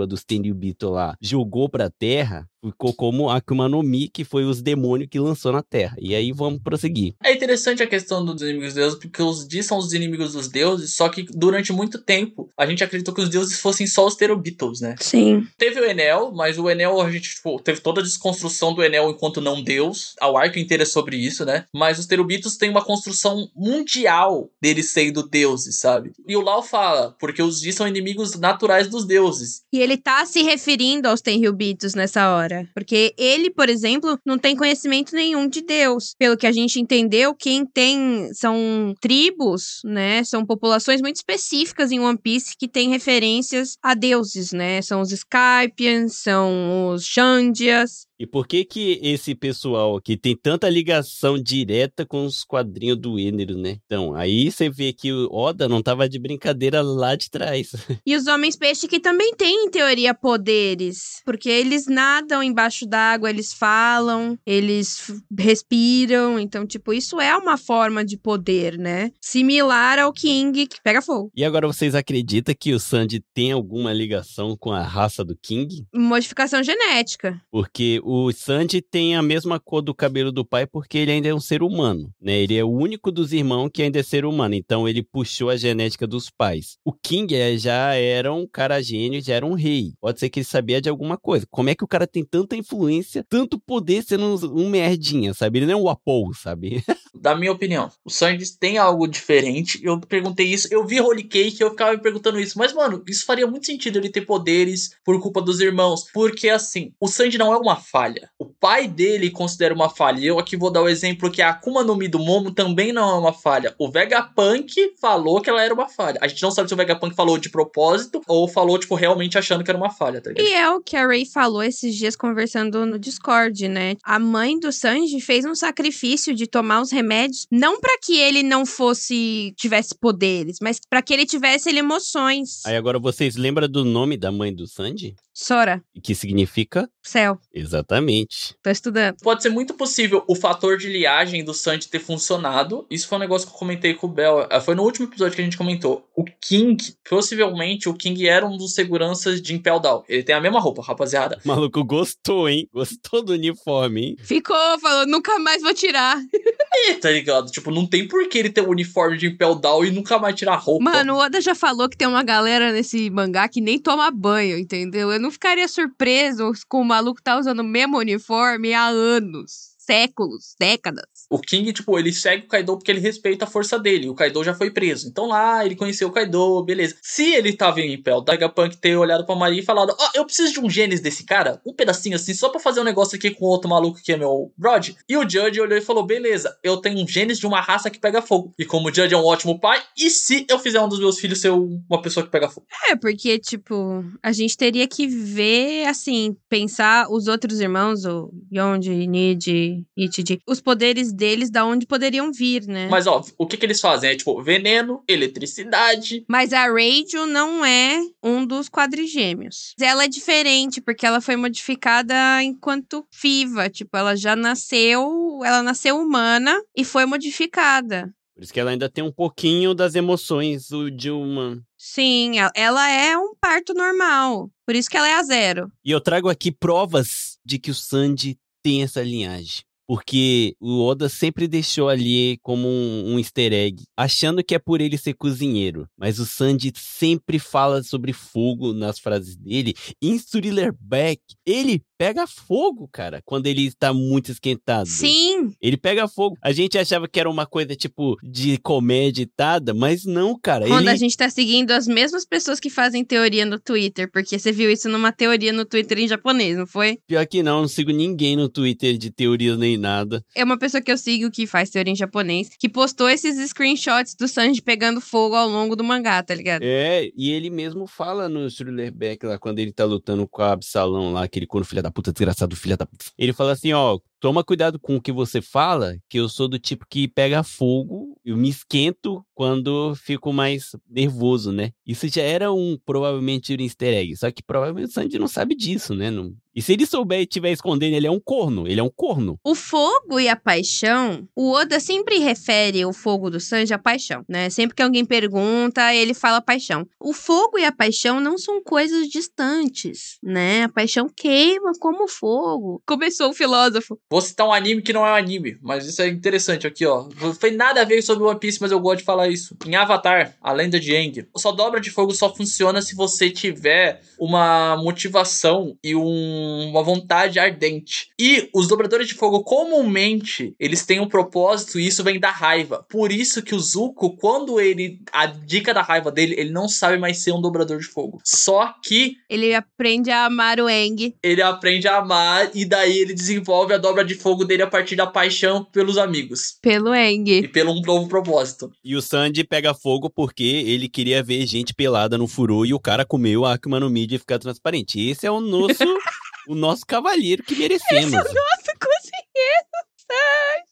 Speaker 3: Maridio dos Tenryubito lá, jogou pra terra, ficou como Akuma no Mi, que foi os demônios que lançou na Terra. E aí vamos prosseguir.
Speaker 2: É interessante a questão dos inimigos dos deuses, porque os Di são os inimigos dos deuses, só que durante muito tempo a gente acreditou que os deuses fossem só os Terubitos, né?
Speaker 1: Sim.
Speaker 2: Teve o Enel, mas o Enel, a gente tipo, teve toda a desconstrução do Enel enquanto não deus. A arco inteiro é sobre isso, né? Mas os Terubitos têm uma construção mundial deles sendo deuses, sabe? E o Lau fala, porque os Di são inimigos naturais dos deuses.
Speaker 1: E ele tá se referindo aos Tenryubitos nessa hora. Porque ele, por exemplo, não tem conhecimento nenhum de Deus. Pelo que a gente entendeu, quem tem são tribos, né? São populações muito específicas em One Piece que têm referências a deuses, né? São os Skypians, são os Xandias,
Speaker 3: e por que que esse pessoal aqui tem tanta ligação direta com os quadrinhos do Enero, né? Então, aí você vê que o Oda não tava de brincadeira lá de trás.
Speaker 1: E os homens peixe que também têm, em teoria, poderes. Porque eles nadam embaixo d'água, eles falam, eles respiram. Então, tipo, isso é uma forma de poder, né? Similar ao King, que pega fogo.
Speaker 3: E agora vocês acreditam que o Sandy tem alguma ligação com a raça do King?
Speaker 1: Modificação genética.
Speaker 3: Porque o Sanji tem a mesma cor do cabelo do pai porque ele ainda é um ser humano, né? Ele é o único dos irmãos que ainda é ser humano, então ele puxou a genética dos pais. O King é, já era um cara gênio, já era um rei. Pode ser que ele sabia de alguma coisa. Como é que o cara tem tanta influência, tanto poder sendo um, um merdinha, sabe? Ele não é um Apollo, sabe?
Speaker 2: da minha opinião, o Sanji tem algo diferente. Eu perguntei isso, eu vi Holy Cake, eu ficava me perguntando isso, mas mano, isso faria muito sentido ele ter poderes por culpa dos irmãos, porque assim, o Sanji não é uma falha. O pai dele considera uma falha. Eu aqui vou dar o exemplo que a Akuma no Mi do Momo também não é uma falha. O Vegapunk falou que ela era uma falha. A gente não sabe se o Vegapunk falou de propósito ou falou, tipo, realmente achando que era uma falha, tá ligado?
Speaker 1: E é o que a Ray falou esses dias conversando no Discord, né? A mãe do Sanji fez um sacrifício de tomar os remédios, não para que ele não fosse, tivesse poderes, mas para que ele tivesse emoções.
Speaker 3: Aí agora vocês lembram do nome da mãe do Sanji?
Speaker 1: Sora.
Speaker 3: Que significa?
Speaker 1: Céu.
Speaker 3: Exatamente.
Speaker 1: Tô estudando.
Speaker 2: Pode ser muito possível o fator de liagem do Sanji ter funcionado. Isso foi um negócio que eu comentei com o Bel. Ah, foi no último episódio que a gente comentou. O King, possivelmente, o King era um dos seguranças de Impel Down. Ele tem a mesma roupa, rapaziada.
Speaker 3: O maluco gostou, hein? Gostou do uniforme, hein?
Speaker 1: Ficou, falou, nunca mais vou tirar.
Speaker 2: Aí, tá ligado? Tipo, não tem por que ele ter o um uniforme de Impel Down e nunca mais tirar roupa.
Speaker 1: Mano, o Oda já falou que tem uma galera nesse mangá que nem toma banho, entendeu? Eu não ficaria surpreso com o maluco tá usando o mesmo uniforme há anos séculos, décadas.
Speaker 2: O King, tipo, ele segue o Kaido porque ele respeita a força dele. O Kaido já foi preso. Então lá, ele conheceu o Kaido, beleza. Se ele tava em Impel, o Vegapunk ter olhado pra Maria e falado: Ó, oh, eu preciso de um genes desse cara, um pedacinho assim, só pra fazer um negócio aqui com outro maluco que é meu Rod. E o Judge olhou e falou: beleza, eu tenho um genes de uma raça que pega fogo. E como o Judge é um ótimo pai, e se eu fizer um dos meus filhos ser uma pessoa que pega fogo?
Speaker 1: É, porque, tipo, a gente teria que ver, assim, pensar os outros irmãos, o Yonji, Nid, Ichiji, os poderes deles da onde poderiam vir, né?
Speaker 2: Mas, ó, o que que eles fazem? É, tipo, veneno, eletricidade.
Speaker 1: Mas a Radio não é um dos quadrigêmeos. Ela é diferente, porque ela foi modificada enquanto viva. Tipo, ela já nasceu, ela nasceu humana e foi modificada.
Speaker 3: Por isso que ela ainda tem um pouquinho das emoções de uma.
Speaker 1: Sim, ela é um parto normal. Por isso que ela é a zero.
Speaker 3: E eu trago aqui provas de que o Sandy tem essa linhagem porque o Oda sempre deixou ali como um, um, easter egg, achando que é por ele ser cozinheiro. Mas o Sanji sempre fala sobre fogo nas frases dele. Em Thriller Back, ele pega fogo, cara, quando ele está muito esquentado.
Speaker 1: Sim.
Speaker 3: Ele pega fogo. A gente achava que era uma coisa tipo de comédia editada, mas não, cara.
Speaker 1: Quando
Speaker 3: ele...
Speaker 1: a gente tá seguindo as mesmas pessoas que fazem teoria no Twitter, porque você viu isso numa teoria no Twitter em japonês, não foi?
Speaker 3: Pior que não, não sigo ninguém no Twitter de teorias nem nada.
Speaker 1: É uma pessoa que eu sigo que faz teoria em japonês, que postou esses screenshots do Sanji pegando fogo ao longo do mangá, tá ligado?
Speaker 3: É, e ele mesmo fala no Thriller Back lá, quando ele tá lutando com a Absalão lá, aquele corno filha da puta, desgraçado filha da puta. Ele fala assim, ó, toma cuidado com o que você fala, que eu sou do tipo que pega fogo, eu me esquento quando fico mais nervoso, né? Isso já era um, provavelmente, um easter egg, só que provavelmente o Sanji não sabe disso, né? Não... E se ele souber e estiver escondendo, ele é um corno, ele é um corno.
Speaker 1: O fogo e a paixão, o Oda sempre refere o fogo do Sanji à paixão, né? Sempre que alguém pergunta, ele fala paixão. O fogo e a paixão não são coisas distantes, né? A paixão queima como fogo. Começou o filósofo.
Speaker 2: Vou citar um anime que não é um anime, mas isso é interessante aqui, ó. Não foi nada a ver sobre One Piece, mas eu gosto de falar isso. Em Avatar, a lenda de Aang, sua dobra de fogo só funciona se você tiver uma motivação e um, uma vontade ardente. E os dobradores de fogo, comumente, eles têm um propósito e isso vem da raiva. Por isso que o Zuko, quando ele. A dica da raiva dele, ele não sabe mais ser um dobrador de fogo. Só que
Speaker 1: Ele aprende a amar o Eng.
Speaker 2: ele aprende a amar e daí ele desenvolve a dobra de fogo dele a partir da paixão pelos amigos.
Speaker 1: Pelo
Speaker 2: E
Speaker 1: Eng.
Speaker 2: pelo um novo propósito.
Speaker 3: E o Sandy pega fogo porque ele queria ver gente pelada no furô e o cara comeu a Akuma no Mi de ficar transparente. Esse é o nosso, o nosso cavalheiro que merecemos.
Speaker 1: Nossa, cozinheiro,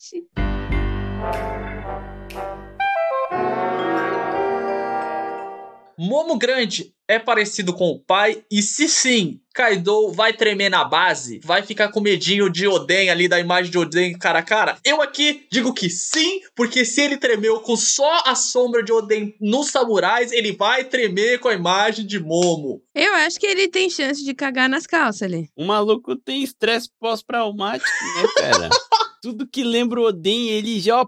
Speaker 1: Sanji.
Speaker 2: Momo Grande é parecido com o pai? E se sim, Kaido vai tremer na base? Vai ficar com medinho de Oden ali, da imagem de Oden cara a cara? Eu aqui digo que sim, porque se ele tremeu com só a sombra de Oden nos samurais, ele vai tremer com a imagem de Momo.
Speaker 1: Eu acho que ele tem chance de cagar nas calças ali.
Speaker 3: O maluco tem estresse pós-traumático, né, cara? Tudo que lembra o Oden, ele já.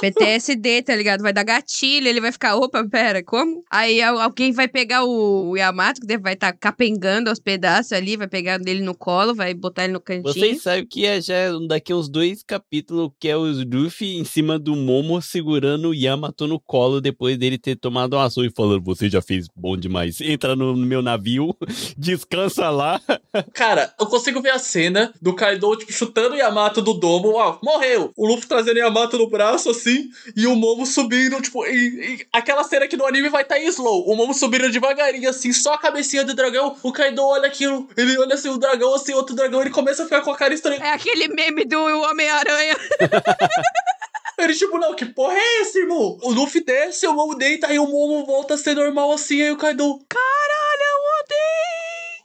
Speaker 1: PTSD, tá ligado? Vai dar gatilho, ele vai ficar, opa, pera, como? Aí al- alguém vai pegar o, o Yamato, que deve- vai estar capengando aos pedaços ali, vai pegar dele no colo, vai botar ele no cantinho.
Speaker 3: Vocês sabem que é já daqui uns dois capítulos que é o Luffy em cima do Momo segurando o Yamato no colo depois dele ter tomado uma ação e falando: Você já fez bom demais. Entra no, no meu navio, descansa lá.
Speaker 2: Cara, eu consigo ver a cena do Kaido, tipo, chutando o Yamato do domo, ó, morreu. O Luffy trazendo o Yamato no braço, assim, e o Momo subindo, tipo, e, e aquela cena que no anime vai estar em slow. O Momo subindo devagarinho, assim, só a cabecinha do dragão. O Kaido olha aquilo, ele olha assim, o dragão, assim, outro dragão, ele começa a ficar com a cara estranha.
Speaker 1: É aquele meme do Homem-Aranha.
Speaker 2: Ele, tipo, não, que porra é esse, irmão? O Luffy desce, o Momo deita, aí o Momo volta a ser normal, assim, aí o Kaido,
Speaker 1: Caralho,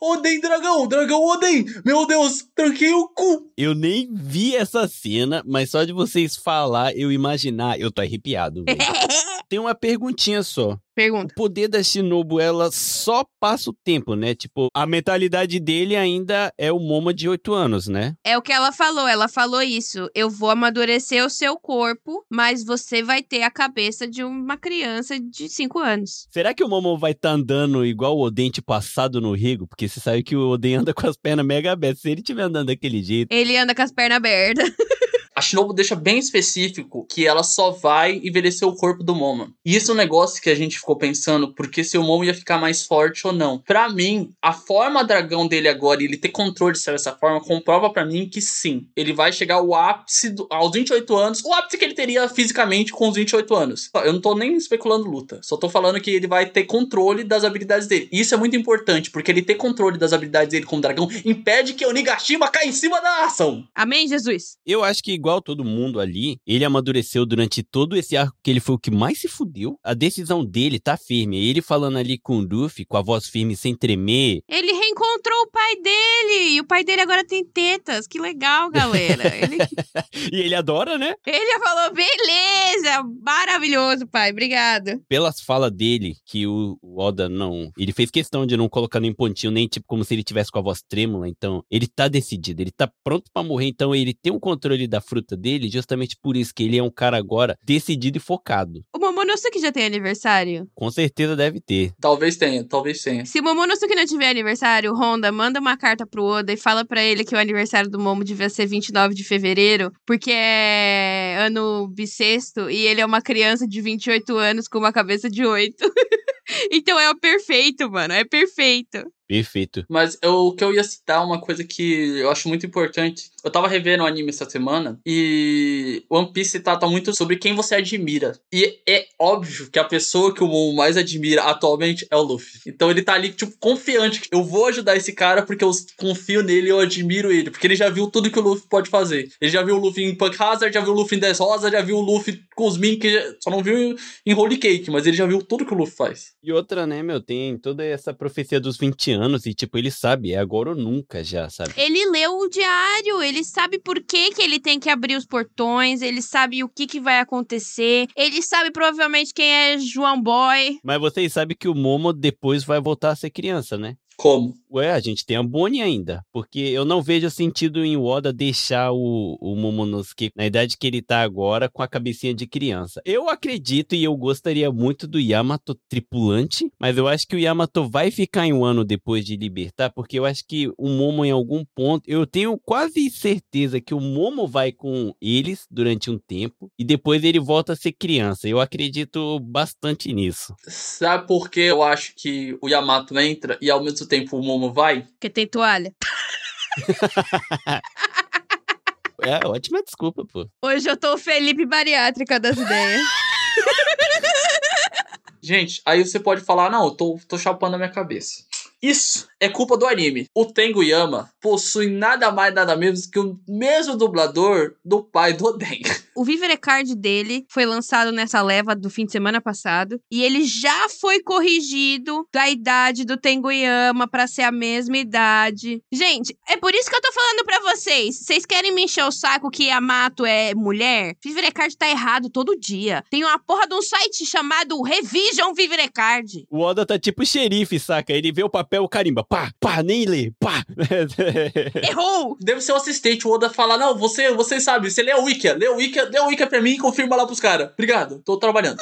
Speaker 1: Oden!
Speaker 2: Dragão, dragão Oden, meu Deus, tranquei o cu.
Speaker 3: Eu nem vi essa cena, mas só de vocês falar, eu imaginar, eu tô arrepiado. Tem uma perguntinha só.
Speaker 1: Pergunta.
Speaker 3: O poder da Shinobu, ela só passa o tempo, né? Tipo, a mentalidade dele ainda é o Momo de 8 anos, né?
Speaker 1: É o que ela falou, ela falou isso. Eu vou amadurecer o seu corpo, mas você vai ter a cabeça de uma criança de 5 anos.
Speaker 3: Será que o Momo vai estar andando igual o Oden, tipo, assado no rigo? Porque você sabe que o Oden anda com as pernas mega abertas. Se ele estiver andando daquele jeito.
Speaker 1: Ele anda com as pernas abertas.
Speaker 2: A Shinobu deixa bem específico que ela só vai envelhecer o corpo do Momo. E isso é um negócio que a gente ficou pensando, porque se o Momo ia ficar mais forte ou não. Pra mim, a forma dragão dele agora, e ele ter controle de ser dessa forma, comprova pra mim que sim. Ele vai chegar ao ápice do- aos 28 anos, o ápice que ele teria fisicamente com os 28 anos. Eu não tô nem especulando luta, só tô falando que ele vai ter controle das habilidades dele. E isso é muito importante, porque ele ter controle das habilidades dele como dragão impede que o Nigashima caia em cima da ação.
Speaker 1: Amém, Jesus?
Speaker 3: Eu acho que, igual todo mundo ali, ele amadureceu durante todo esse arco que ele foi o que mais se fudeu. A decisão dele tá firme. Ele falando ali com o Luffy, com a voz firme, sem tremer.
Speaker 1: Ele reencontrou o pai dele. E o pai dele agora tem tetas. Que legal, galera. Ele,
Speaker 3: E ele adora, né?
Speaker 1: ele falou: beleza, maravilhoso, pai. Obrigado.
Speaker 3: Pelas falas dele, que o, o Oda não. Ele fez questão de não colocar nem pontinho, nem tipo como se ele tivesse com a voz trêmula. Então, ele tá decidido, ele tá pronto pra morrer. Então, ele tem um controle da fruta fruta dele justamente por isso, que ele é um cara agora decidido e focado.
Speaker 1: O Momonosuke já tem aniversário?
Speaker 3: Com certeza deve ter.
Speaker 2: Talvez tenha, talvez tenha.
Speaker 1: Se o Momonosuke não tiver aniversário, Honda, manda uma carta pro Oda e fala pra ele que o aniversário do Momo devia ser 29 de fevereiro, porque é ano bissexto e ele é uma criança de 28 anos com uma cabeça de 8. então é o perfeito, mano. É perfeito.
Speaker 3: Perfeito.
Speaker 2: Mas eu, o que eu ia citar, uma coisa que eu acho muito importante. Eu tava revendo o anime essa semana e One Piece trata muito sobre quem você admira. E é óbvio que a pessoa que o Momo mais admira atualmente é o Luffy. Então ele tá ali, tipo, confiante. Eu vou ajudar esse cara porque eu confio nele, eu admiro ele. Porque ele já viu tudo que o Luffy pode fazer. Ele já viu o Luffy em Punk Hazard, já viu o Luffy em Dez Rosa, já viu o Luffy com os Mink, só não viu em Holy Cake, mas ele já viu tudo que o Luffy faz.
Speaker 3: E outra, né, meu, tem toda essa profecia dos 20 anos e, tipo, ele sabe, é agora ou nunca já, sabe?
Speaker 1: Ele leu o diário, ele sabe por que, que ele tem que abrir os portões, ele sabe o que, que vai acontecer, ele sabe provavelmente quem é João Boy.
Speaker 3: Mas vocês sabem que o Momo depois vai voltar a ser criança, né?
Speaker 2: Como?
Speaker 3: Ué, a gente tem a Bonnie ainda. Porque eu não vejo sentido em Oda deixar o, o Momonosuke na idade que ele tá agora com a cabecinha de criança. Eu acredito e eu gostaria muito do Yamato tripulante, mas eu acho que o Yamato vai ficar em um ano depois de libertar, porque eu acho que o Momo em algum ponto, eu tenho quase certeza que o Momo vai com eles durante um tempo e depois ele volta a ser criança. Eu acredito bastante nisso.
Speaker 2: Sabe por que eu acho que o Yamato entra e ao mesmo tempo o Momo vai?
Speaker 1: Porque tem toalha.
Speaker 3: É ótima desculpa, pô.
Speaker 1: Hoje eu tô o Felipe Bariátrica das ideias.
Speaker 2: Gente, aí você pode falar, não, eu tô, tô chapando a minha cabeça. Isso é culpa do anime. O Tengu Yama possui nada mais nada menos que o mesmo dublador do pai do Oden.
Speaker 1: O Vivere Card dele foi lançado nessa leva do fim de semana passado e ele já foi corrigido da idade do Tengu Yama pra ser a mesma idade. Gente, é por isso que eu tô falando pra vocês. Vocês querem me encher o saco que Yamato é mulher? Vivere Card tá errado todo dia. Tem uma porra de um site chamado Revision Vivere Card.
Speaker 3: O Oda tá tipo xerife, saca? Ele vê o papel, carimba, pá, pá, nem lê, pá.
Speaker 1: Errou!
Speaker 2: Deve ser o assistente, o Oda fala, não, você, você sabe, você lê o Wikia, lê o Wikia, lê o Wikia pra mim e confirma lá pros caras. Obrigado, tô trabalhando.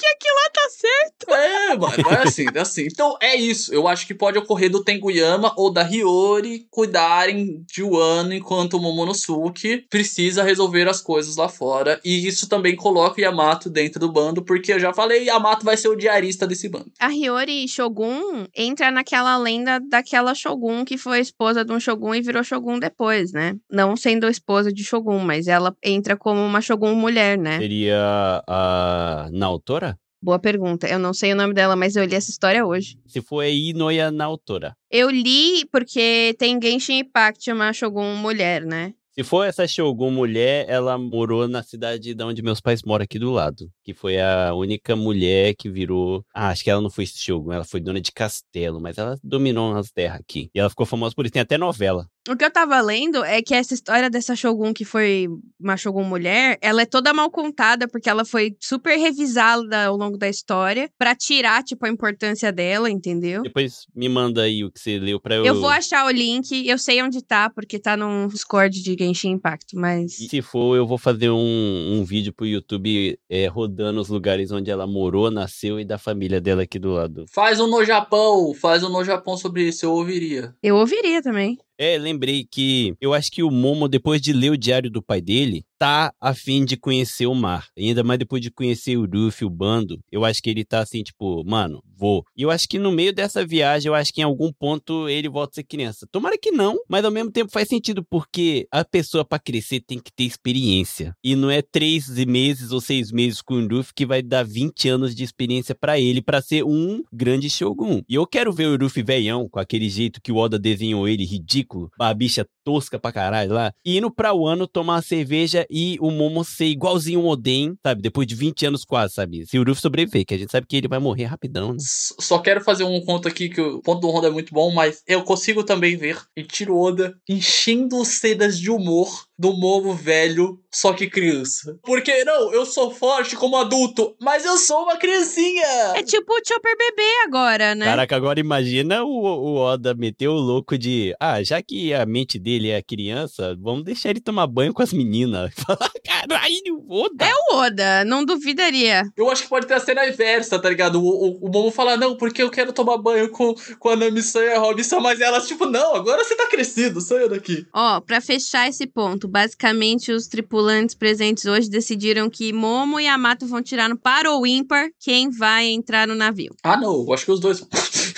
Speaker 1: Que aquilo lá tá certo.
Speaker 2: É, mano, é assim, é assim. Então é isso. Eu acho que pode ocorrer do Tenguyama ou da Hiyori cuidarem de Wano enquanto o Momonosuke precisa resolver as coisas lá fora. E isso também coloca o Yamato dentro do bando, porque eu já falei, Yamato vai ser o diarista desse bando.
Speaker 1: A Hiyori Shogun entra naquela lenda daquela Shogun que foi esposa de um Shogun e virou Shogun depois, né? Não sendo esposa de Shogun, mas ela entra como uma Shogun mulher, né?
Speaker 3: Seria a Naotora?
Speaker 1: Boa pergunta. Eu não sei o nome dela, mas eu li essa história hoje.
Speaker 3: Se for Inoya Naotora.
Speaker 1: Eu li porque tem Genshin Impact, uma Shogun mulher, né?
Speaker 3: Se for essa Shogun mulher, ela morou na cidade de onde meus pais moram aqui do lado. Que foi a única mulher que virou. Ah, acho que ela não foi Shogun, ela foi dona de castelo, mas ela dominou as terras aqui. E ela ficou famosa por isso. Tem até novela.
Speaker 1: O que eu tava lendo é que essa história dessa Shogun que foi uma Shogun mulher, ela é toda mal contada porque ela foi super revisada ao longo da história pra tirar, tipo, a importância dela, entendeu?
Speaker 3: Depois me manda aí o que você leu pra eu.
Speaker 1: Eu vou achar o link, eu sei onde tá, porque tá num Discord de Genshin Impact, mas.
Speaker 3: E se for, eu vou fazer um, um vídeo pro YouTube é, rodando os lugares onde ela morou, nasceu e da família dela aqui do lado.
Speaker 2: Faz um no Japão, faz um no Japão sobre isso, eu ouviria.
Speaker 1: Eu ouviria também.
Speaker 3: É, lembrei que eu acho que o Momo, depois de ler o diário do pai dele, tá a fim de conhecer o mar. E ainda mais depois de conhecer o Luffy, o bando, eu acho que ele tá assim, tipo, mano, vou. E eu acho que no meio dessa viagem, eu acho que em algum ponto ele volta a ser criança. Tomara que não, mas ao mesmo tempo faz sentido, porque a pessoa para crescer tem que ter experiência. E não é três meses ou seis meses com o Luffy que vai dar 20 anos de experiência para ele para ser um grande Shogun. E eu quero ver o Luffy velhão, com aquele jeito que o Oda desenhou ele, ridículo, a bicha tosca pra caralho lá, indo pra Wano tomar uma cerveja e o Momo ser igualzinho o Oden, sabe? Depois de 20 anos quase, sabe? Se o Luffy sobreviver, que a gente sabe que ele vai morrer rapidão, né?
Speaker 2: Só quero fazer um ponto aqui que o ponto do Honda é muito bom, mas eu consigo também ver Ichiro Oda enchendo cenas de humor do Momo velho, só que criança. Porque, não, eu sou forte como adulto, mas eu sou uma criancinha.
Speaker 1: É tipo o Chopper bebê agora, né?
Speaker 3: Caraca, agora imagina o, o Oda meter o louco de. Ah, já que a mente dele é criança, vamos deixar ele tomar banho com as meninas. Caralho, Oda.
Speaker 1: É o Oda, não duvidaria.
Speaker 2: Eu acho que pode ter a cena inversa, tá ligado? O, o, o Momo fala, não, porque eu quero tomar banho com, com a Nami-san e a Robin-san, mas elas, tipo, não, agora você tá crescido, saia daqui.
Speaker 1: Ó, pra fechar esse ponto, basicamente os tripulantes presentes hoje decidiram que Momo e Yamato vão tirar no par ou ímpar quem vai entrar no navio.
Speaker 2: Ah, não, eu acho que os dois.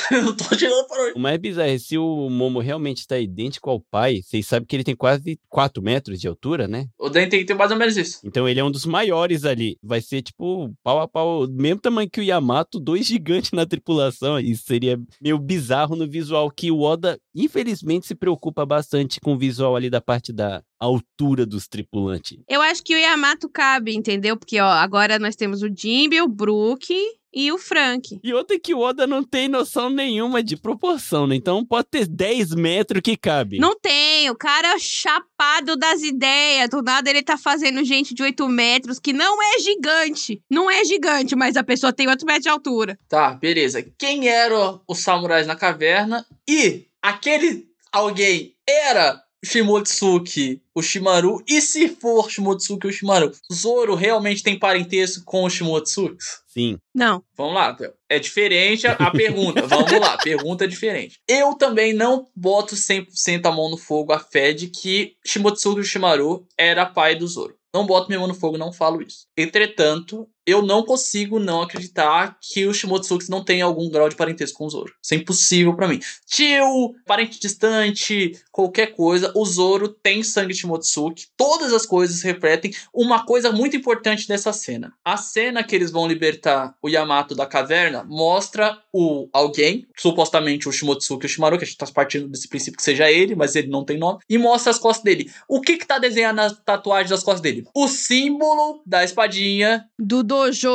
Speaker 2: eu não tô tirando para hoje.
Speaker 3: O mais bizarro é se o Momo realmente tá idêntico ao pai, vocês sabem que ele tem quase 4 metros de altura, né?
Speaker 2: O Den tem, tem mais ou menos isso.
Speaker 3: Então ele é um dos maiores ali. Vai ser tipo pau a pau, mesmo tamanho que o Yamato, dois gigantes na tripulação. Isso seria meio bizarro no visual que o Oda, infelizmente, se preocupa bastante com o visual ali da parte da altura dos tripulantes.
Speaker 1: Eu acho que o Yamato cabe, entendeu? Porque, ó, agora nós temos o Jimby, o Brook e o Frank.
Speaker 3: E outra que o Oda não tem noção nenhuma de proporção, né? Então pode ter 10 metros que cabe.
Speaker 1: Não tem, o cara é chapado das ideias. Do nada ele tá fazendo gente de 8 metros, que não é gigante. Não é gigante, mas a pessoa tem 8 metros de altura.
Speaker 2: Tá, beleza. Quem eram os samurais na caverna? E aquele alguém era Shimotsuki, o Shimaru, e se for Shimotsuki o Shimaru, Zoro realmente tem parentesco com o Shimotsuki?
Speaker 3: Sim.
Speaker 1: Não.
Speaker 2: Vamos lá, é diferente a a pergunta. Vamos lá, pergunta é diferente. Eu também não boto 100% a mão no fogo a fé de que Shimotsuki Shimaru era pai do Zoro. Não boto minha mão no fogo, não falo isso. Entretanto, eu não consigo não acreditar que o Shimotsuki não tem algum grau de parentesco com o Zoro. Isso é impossível pra mim. Tio, parente distante, qualquer coisa, o Zoro tem sangue Shimotsuki. Todas as coisas refletem uma coisa muito importante dessa cena. A cena que eles vão libertar o Yamato da caverna mostra o alguém, supostamente o Shimotsuki o Shimaru, que a gente tá partindo desse princípio que seja ele, mas ele não tem nome, e mostra as costas dele. O que que tá desenhado nas tatuagens das costas dele? O símbolo da espadinha
Speaker 1: Do dojo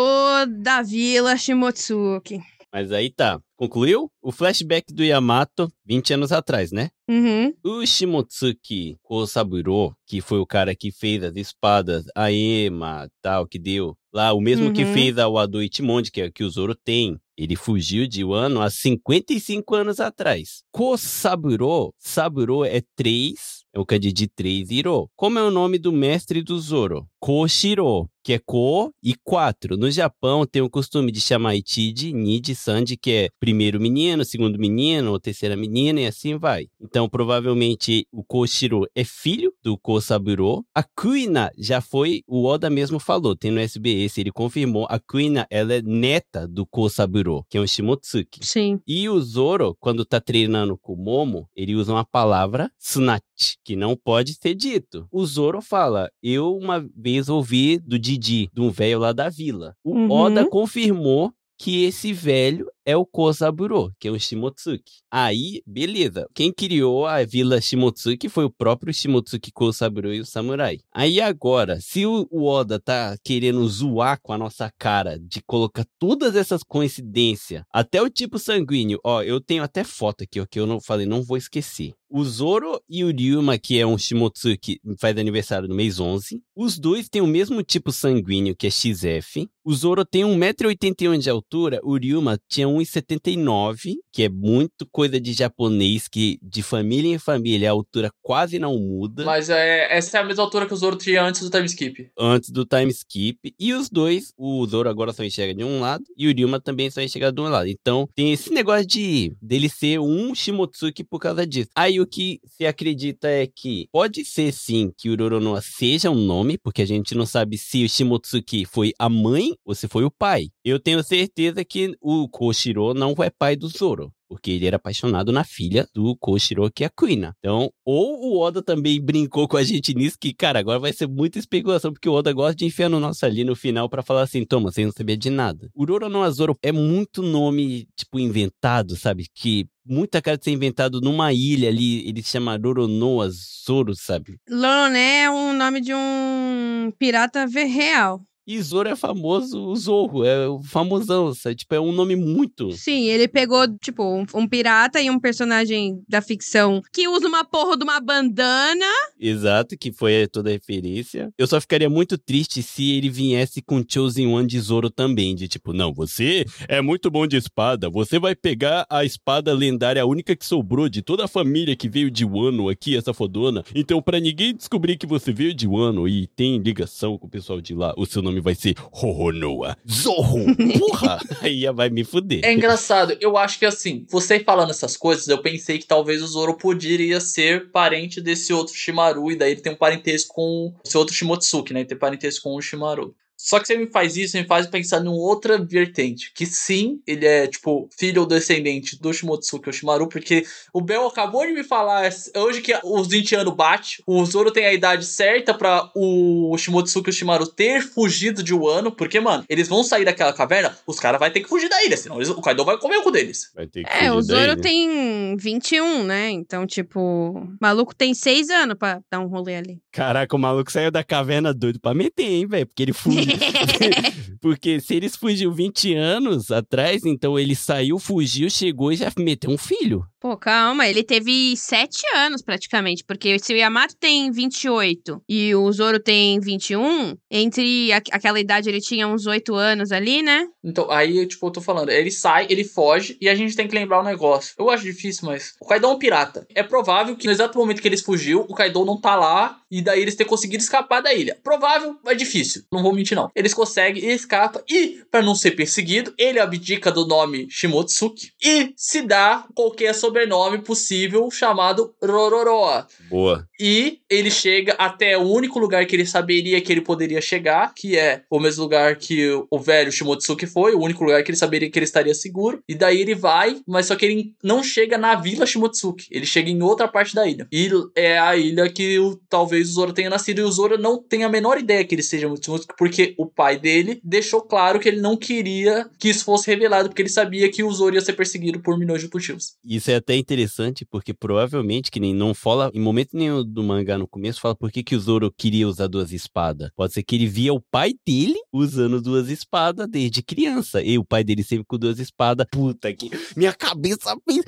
Speaker 1: da Vila Shimotsuki.
Speaker 3: Mas aí tá. Concluiu? O flashback do Yamato, 20 anos atrás, né?
Speaker 1: Uhum.
Speaker 3: O Shimotsuki Kosaburo, que foi o cara que fez as espadas, a Ema, tal, que deu lá, o mesmo que
Speaker 1: Uhum.
Speaker 3: fez a Wado Ichimonji, que é o que o Zoro tem. Ele fugiu de Wano há 55 anos atrás. Kosaburo, Saburo é 3, é o kanji de 3 Iro. Como é o nome do mestre do Zoro? Koshiro, que é Ko e 4. No Japão tem o costume de chamar Ichiji, Niji, Sanji, que é primeiro menino, segundo menino, ou terceira menina, e assim vai. Então, provavelmente, o Koshiro é filho do Kosaburo. A Kuina já foi, o Oda mesmo falou, tem no SBS, ele confirmou, a Kuina, ela é neta do Kosaburo, que é um Shimotsuki.
Speaker 1: Sim.
Speaker 3: E o Zoro, quando tá treinando com o Momo, ele usa uma palavra snatch, que não pode ser dito. O Zoro fala: Eu uma vez ouvi do Didi, de um velho lá da vila. O
Speaker 1: Uhum.
Speaker 3: Oda confirmou que esse velho é o Kosaburo, que é um Shimotsuki. Aí, beleza. Quem criou a vila Shimotsuki foi o próprio Shimotsuki Kosaburo e o samurai. Aí agora, se o Oda tá querendo zoar com a nossa cara de colocar todas essas coincidências, até o tipo sanguíneo, ó, eu tenho até foto aqui, ó, que eu não falei, não vou esquecer. O Zoro e o Ryuma, que é um Shimotsuki, faz aniversário no mês 11. Os dois têm o mesmo tipo sanguíneo, que é XF. O Zoro tem 1,81m de altura, o Ryuma tinha 1,79m, que é muito coisa de japonês, que de família em família a altura quase não muda.
Speaker 2: Mas é, essa é a mesma altura que o Zoro tinha antes do time skip.
Speaker 3: Antes do time skip. E os dois, o Zoro agora só enxerga de um lado e o Ryuma também só enxerga de um lado. Então tem esse negócio de dele ser um Shimotsuki por causa disso. Aí o que se acredita é que pode ser sim que o Roronoa seja um nome, porque a gente não sabe se o Shimotsuki foi a mãe ou se foi o pai. Eu tenho certeza que o Koshiro não é pai do Zoro. Porque ele era apaixonado na filha do Koshiro, que é a Kuina. Então, ou o Oda também brincou com a gente nisso, que, cara, agora vai ser muita especulação, porque o Oda gosta de enfiar no nosso ali no final pra falar assim, toma, você não sabia de nada. O Roronoa Zoro é muito nome, tipo, inventado, sabe? Que muita cara de ser inventado numa ilha ali, ele se chama Roronoa Zoro, sabe?
Speaker 1: Loroné é um nome de um pirata real.
Speaker 3: E Zoro é famoso, o Zorro, é o famosão, sabe? Tipo, é um nome muito.
Speaker 1: Sim, ele pegou, tipo, um, um pirata e um personagem da ficção que usa uma porra de uma bandana.
Speaker 3: Exato, que foi toda a referência. Eu só ficaria muito triste se ele viesse com Chosen One de Zoro também, de tipo, não, você é muito bom de espada, você vai pegar a espada lendária, a única que sobrou de toda a família que veio de Wano aqui, essa fodona. Então, para ninguém descobrir que você veio de Wano e tem ligação com o pessoal de lá, o seu nome vai ser Hohonoa Zorro. Porra! Aí vai me fuder.
Speaker 2: É engraçado, eu acho que assim, você falando essas coisas, eu pensei que talvez o Zoro poderia ser parente desse outro Shimaru, e daí ele tem um parentesco com esse outro Shimotsuki, né? Ele tem parentesco com o Shimaru. Só que você me faz isso, você me faz pensar numa outra vertente. Que sim, ele é, tipo, filho ou descendente do Shimotsuki Oshimaru, porque o Bel acabou de me falar hoje que os 20 anos bate. O Zoro tem a idade certa para o Shimotsuki Oshimaru ter fugido de Wano. Porque, mano, eles vão sair daquela caverna, os caras vão ter que fugir da ilha, senão eles, o Kaido vai comer o cu deles.
Speaker 3: Vai ter que
Speaker 1: É, o Zoro
Speaker 3: daí, né?
Speaker 1: tem 21, né? Então, tipo, o maluco tem 6 anos pra dar um rolê ali.
Speaker 3: Caraca, o maluco saiu da caverna doido pra meter, hein, velho? Porque ele fugiu. Porque se eles fugiu 20 anos atrás, então ele saiu, fugiu, chegou e já meteu um filho.
Speaker 1: Pô, calma, ele teve 7 anos praticamente, porque se o Yamato tem 28 e o Zoro tem 21, entre a- aquela idade ele tinha uns 8 anos ali, né?
Speaker 2: Então, aí, tipo, eu tô falando, ele sai, ele foge, e a gente tem que lembrar um negócio. Eu acho difícil, mas o Kaido é um pirata. É provável que no exato momento que eles fugiu, o Kaido não tá lá, e daí eles ter conseguido escapar da ilha. Provável, mas difícil. Não vou mentir, não. Eles conseguem e escapa, e, pra não ser perseguido, ele abdica do nome Shimotsuki, e se dá qualquer sobrenome possível chamado Rororoa.
Speaker 3: Boa.
Speaker 2: E ele chega até o único lugar que ele saberia que ele poderia chegar, que é o mesmo lugar que o velho Shimotsuki foi, o único lugar que ele saberia que ele estaria seguro. E daí ele vai, mas só que ele não chega na vila Shimotsuki, ele chega em outra parte da ilha. E é a ilha que o- talvez o Zoro tenha nascido, e o Zoro não tem a menor ideia que ele seja Shimotsuki, porque o pai dele deixou claro que ele não queria que isso fosse revelado, porque ele sabia que o Zoro ia ser perseguido por milhões de motivos.
Speaker 3: Isso é até interessante, porque provavelmente, que nem não fala, em momento nenhum do mangá no começo, fala por que, que o Zoro queria usar duas espadas. Pode ser que ele via o pai dele usando duas espadas desde criança. E o pai dele sempre com duas espadas. Puta que. Minha cabeça fez.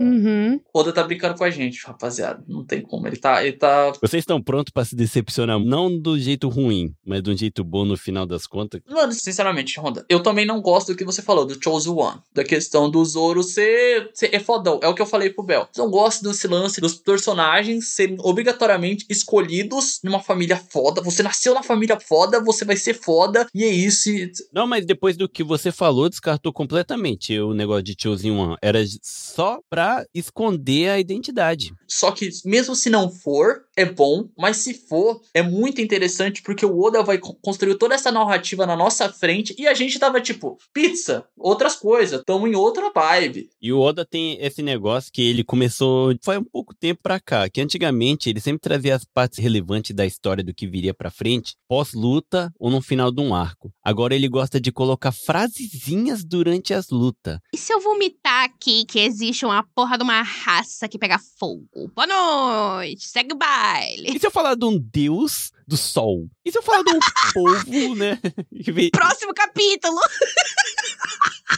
Speaker 1: Uhum.
Speaker 2: Oda tá brincando com a gente, rapaziada. Não tem como. Ele tá. Ele tá.
Speaker 3: Vocês estão prontos pra se decepcionar, não do jeito ruim, mas de um jeito bom no final das contas?
Speaker 2: Mano, sinceramente, Honda, eu também não gosto do que você falou, do Chosen One. Da questão do Zoro ser, ser. É fodão. É o que eu falei pro Bel. Eu não gosto desse lance dos personagens serem obrigatoriamente escolhidos numa família foda. Você nasceu na família foda, você vai ser foda. E é isso. e-
Speaker 3: Não, mas depois do que você falou, descartou completamente o negócio de Chosen One. Era só pra esconder a identidade.
Speaker 2: Só que, mesmo se não for, é bom. Mas se for, é muito interessante porque o Oda vai co- construir toda essa narrativa na nossa frente. E a gente tava tipo, pizza, outras coisas. Tamo em outra vibe.
Speaker 3: E o Oda tem esse negócio que ele começou faz um pouco tempo pra cá, que antigamente ele sempre trazia as partes relevantes da história do que viria pra frente, pós-luta ou no final de um arco. Agora ele gosta de colocar frasezinhas durante as lutas.
Speaker 1: E se eu vomitar aqui que existe uma porra de uma raça que pega fogo? Boa noite, segue o baile.
Speaker 3: E se eu falar de um deus do sol? E se eu falar de um povo, né?
Speaker 1: Próximo capítulo.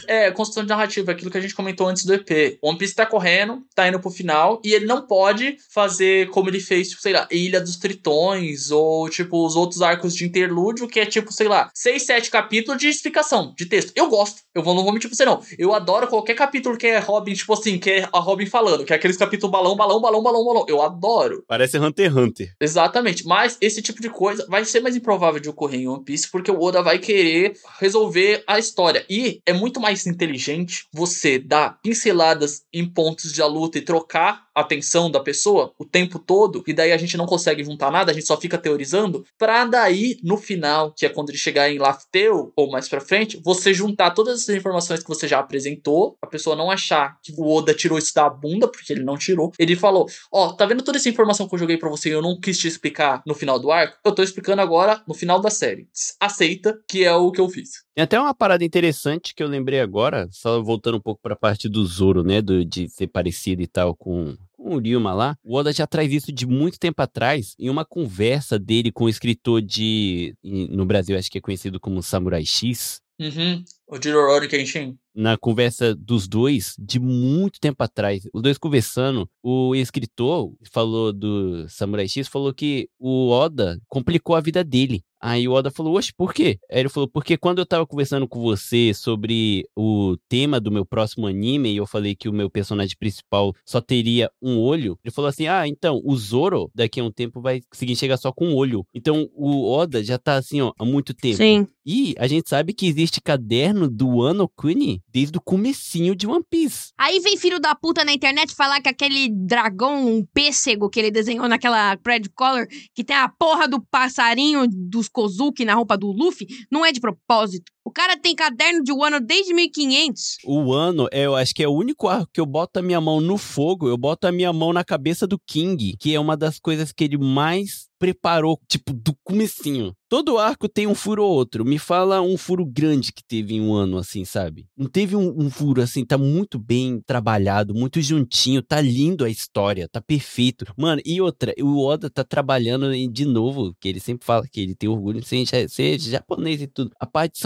Speaker 2: É, construção de narrativa, aquilo que a gente comentou antes do EP. One Piece tá correndo, tá indo pro final, e ele não pode fazer como ele fez, tipo, sei lá, Ilha dos Tritões, ou, tipo, os outros arcos de interlúdio, que é, tipo, sei lá, seis, sete capítulos de explicação, de texto. Eu gosto, eu vou, não vou mentir pra você, não. Eu adoro qualquer capítulo que é Robin, tipo assim, que é a Robin falando, que é aqueles capítulos balão, balão, balão, balão, balão. Eu adoro.
Speaker 3: Parece Hunter x Hunter.
Speaker 2: Exatamente, mas esse tipo de coisa vai ser mais improvável de ocorrer em One Piece porque o Oda vai querer resolver a história. E é muito mais inteligente você dar pinceladas em pontos de luta e trocar atenção da pessoa o tempo todo, e daí a gente não consegue juntar nada, a gente só fica teorizando, pra daí, no final, que é quando ele chegar em Lafteu, ou mais pra frente, você juntar todas essas informações que você já apresentou, a pessoa não achar que o Oda tirou isso da bunda, porque ele não tirou. Ele falou: Ó, tá vendo toda essa informação que eu joguei pra você e eu não quis te explicar no final do arco? Eu tô explicando agora no final da série. Aceita que é o que eu fiz.
Speaker 3: Tem até uma parada interessante que eu lembrei agora, só voltando um pouco pra parte do Zoro, né? Do, de ser parecido e tal com, com com o Ryuma lá, o Oda já traz isso de muito tempo atrás, em uma conversa dele com o escritor de. No Brasil, acho que é conhecido como Samurai X.
Speaker 2: Uhum. O Jirorori Kenshin.
Speaker 3: Na conversa dos dois, de muito tempo atrás, os dois conversando, o escritor falou do Samurai X, falou que o Oda complicou a vida dele. Aí o Oda falou, oxe, por quê? Aí ele falou, porque quando eu tava conversando com você sobre o tema do meu próximo anime, e eu falei que o meu personagem principal só teria um olho, ele falou assim, ah, então, o Zoro daqui a um tempo vai conseguir chegar só com um olho. Então o Oda já tá assim, ó, há muito tempo.
Speaker 1: Sim.
Speaker 3: E a gente sabe que existe caderno do Ano Kuni desde o comecinho de One Piece.
Speaker 1: Aí vem filho da puta na internet falar que aquele dragão, um pêssego que ele desenhou naquela Cred Color, que tem a porra do passarinho dos Kozuki na roupa do Luffy, não é de propósito. O cara tem caderno de Wano desde 1500.
Speaker 3: O Ano, é, eu acho que é o único arco que eu boto a minha mão no fogo, eu boto a minha mão na cabeça do King, que é uma das coisas que ele mais preparou, tipo, do comecinho. Todo arco tem um furo ou outro. Me fala um furo grande que teve em um ano, assim, sabe? Não teve um, um, furo, assim, tá muito bem trabalhado, muito juntinho, tá lindo a história, tá perfeito. Mano, e outra, o Oda tá trabalhando de novo, que ele sempre fala que ele tem orgulho de ser, ser japonês e tudo. A parte de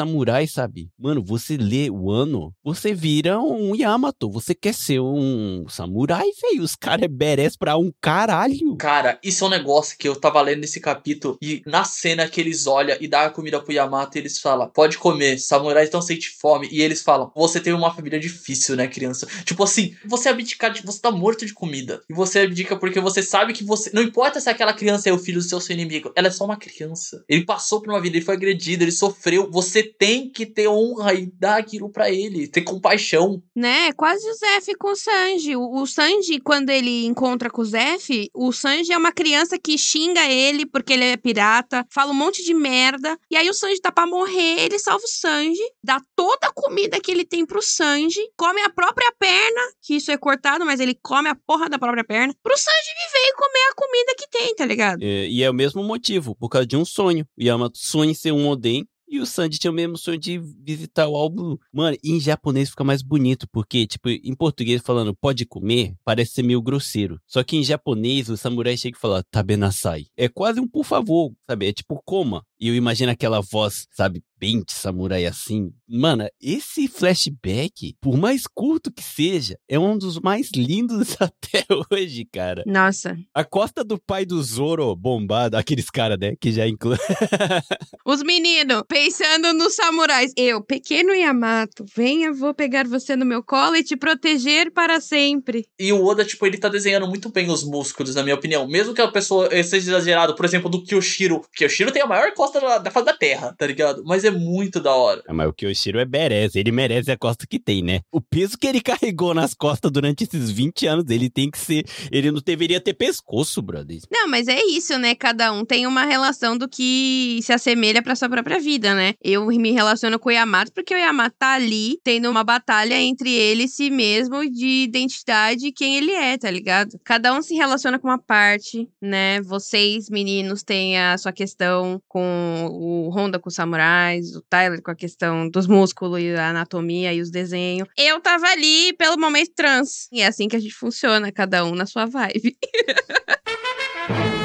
Speaker 3: sabe? Mano, você lê o ano, você vira um Yamato, você quer ser um samurai, velho. Os caras é beres pra um caralho.
Speaker 2: Cara, isso é um negócio que eu tava lendo nesse capítulo e na cena que eles olham e dá a comida pro Yamato, eles falam: pode comer, samurais não sentem fome. E eles falam: você teve uma família difícil, né, criança? Tipo assim, você abdicar de. Você tá morto de comida. E você abdica porque você sabe que você. Não importa se aquela criança é o filho do seu, seu inimigo, ela é só uma criança. Ele passou por uma vida, ele foi agredido, ele sofreu. Você tem que ter honra e dar aquilo para ele, ter compaixão.
Speaker 1: Né? Quase o Zef com o Sanji. O, o Sanji, quando ele encontra com o Zef, o Sanji é uma criança que xinga ele porque ele é pirata, fala um monte de merda. E aí o Sanji tá pra morrer, ele salva o Sanji, dá toda a comida que ele tem pro Sanji, come a própria perna, que isso é cortado, mas ele come a porra da própria perna, pro Sanji viver e comer a comida que tem, tá ligado?
Speaker 3: É, e é o mesmo motivo, por causa de um sonho. O Yamato sonha em ser um Oden, e o Sandy tinha o mesmo sonho de visitar o álbum. Mano, em japonês fica mais bonito, porque, tipo, em português falando pode comer, parece ser meio grosseiro. Só que em japonês o samurai chega e fala tabenasai. É quase um por favor, sabe? É tipo coma. E eu imagino aquela voz, sabe, bem de samurai assim. Mano, esse flashback, por mais curto que seja, é um dos mais lindos até hoje, cara.
Speaker 1: Nossa.
Speaker 3: A costa do pai do Zoro bombado, aqueles caras, né, que já inclui.
Speaker 1: Os meninos pensando nos samurais. Eu, pequeno Yamato, venha, vou pegar você no meu colo e te proteger para sempre.
Speaker 2: E o Oda, tipo, ele tá desenhando muito bem os músculos, na minha opinião. Mesmo que a pessoa seja exagerado, por exemplo, do Kyoshiro. Kyoshiro tem a maior costa da, da face da terra, tá ligado? Mas é muito da hora.
Speaker 3: É, mas o Kyoshiro é merece, ele merece a costa que tem, né? O peso que ele carregou nas costas durante esses 20 anos, ele tem que ser. Ele não deveria ter pescoço, brother.
Speaker 1: Não, mas é isso, né? Cada um tem uma relação do que se assemelha pra sua própria vida, né? Eu me relaciono com o Yamato porque o Yamato tá ali tendo uma batalha entre ele e si mesmo de identidade e quem ele é, tá ligado? Cada um se relaciona com uma parte, né? Vocês, meninos, têm a sua questão com o Honda com os samurais, o Tyler com a questão dos músculos e a anatomia e os desenhos. Eu tava ali pelo momento trans. E é assim que a gente funciona, cada um na sua vibe.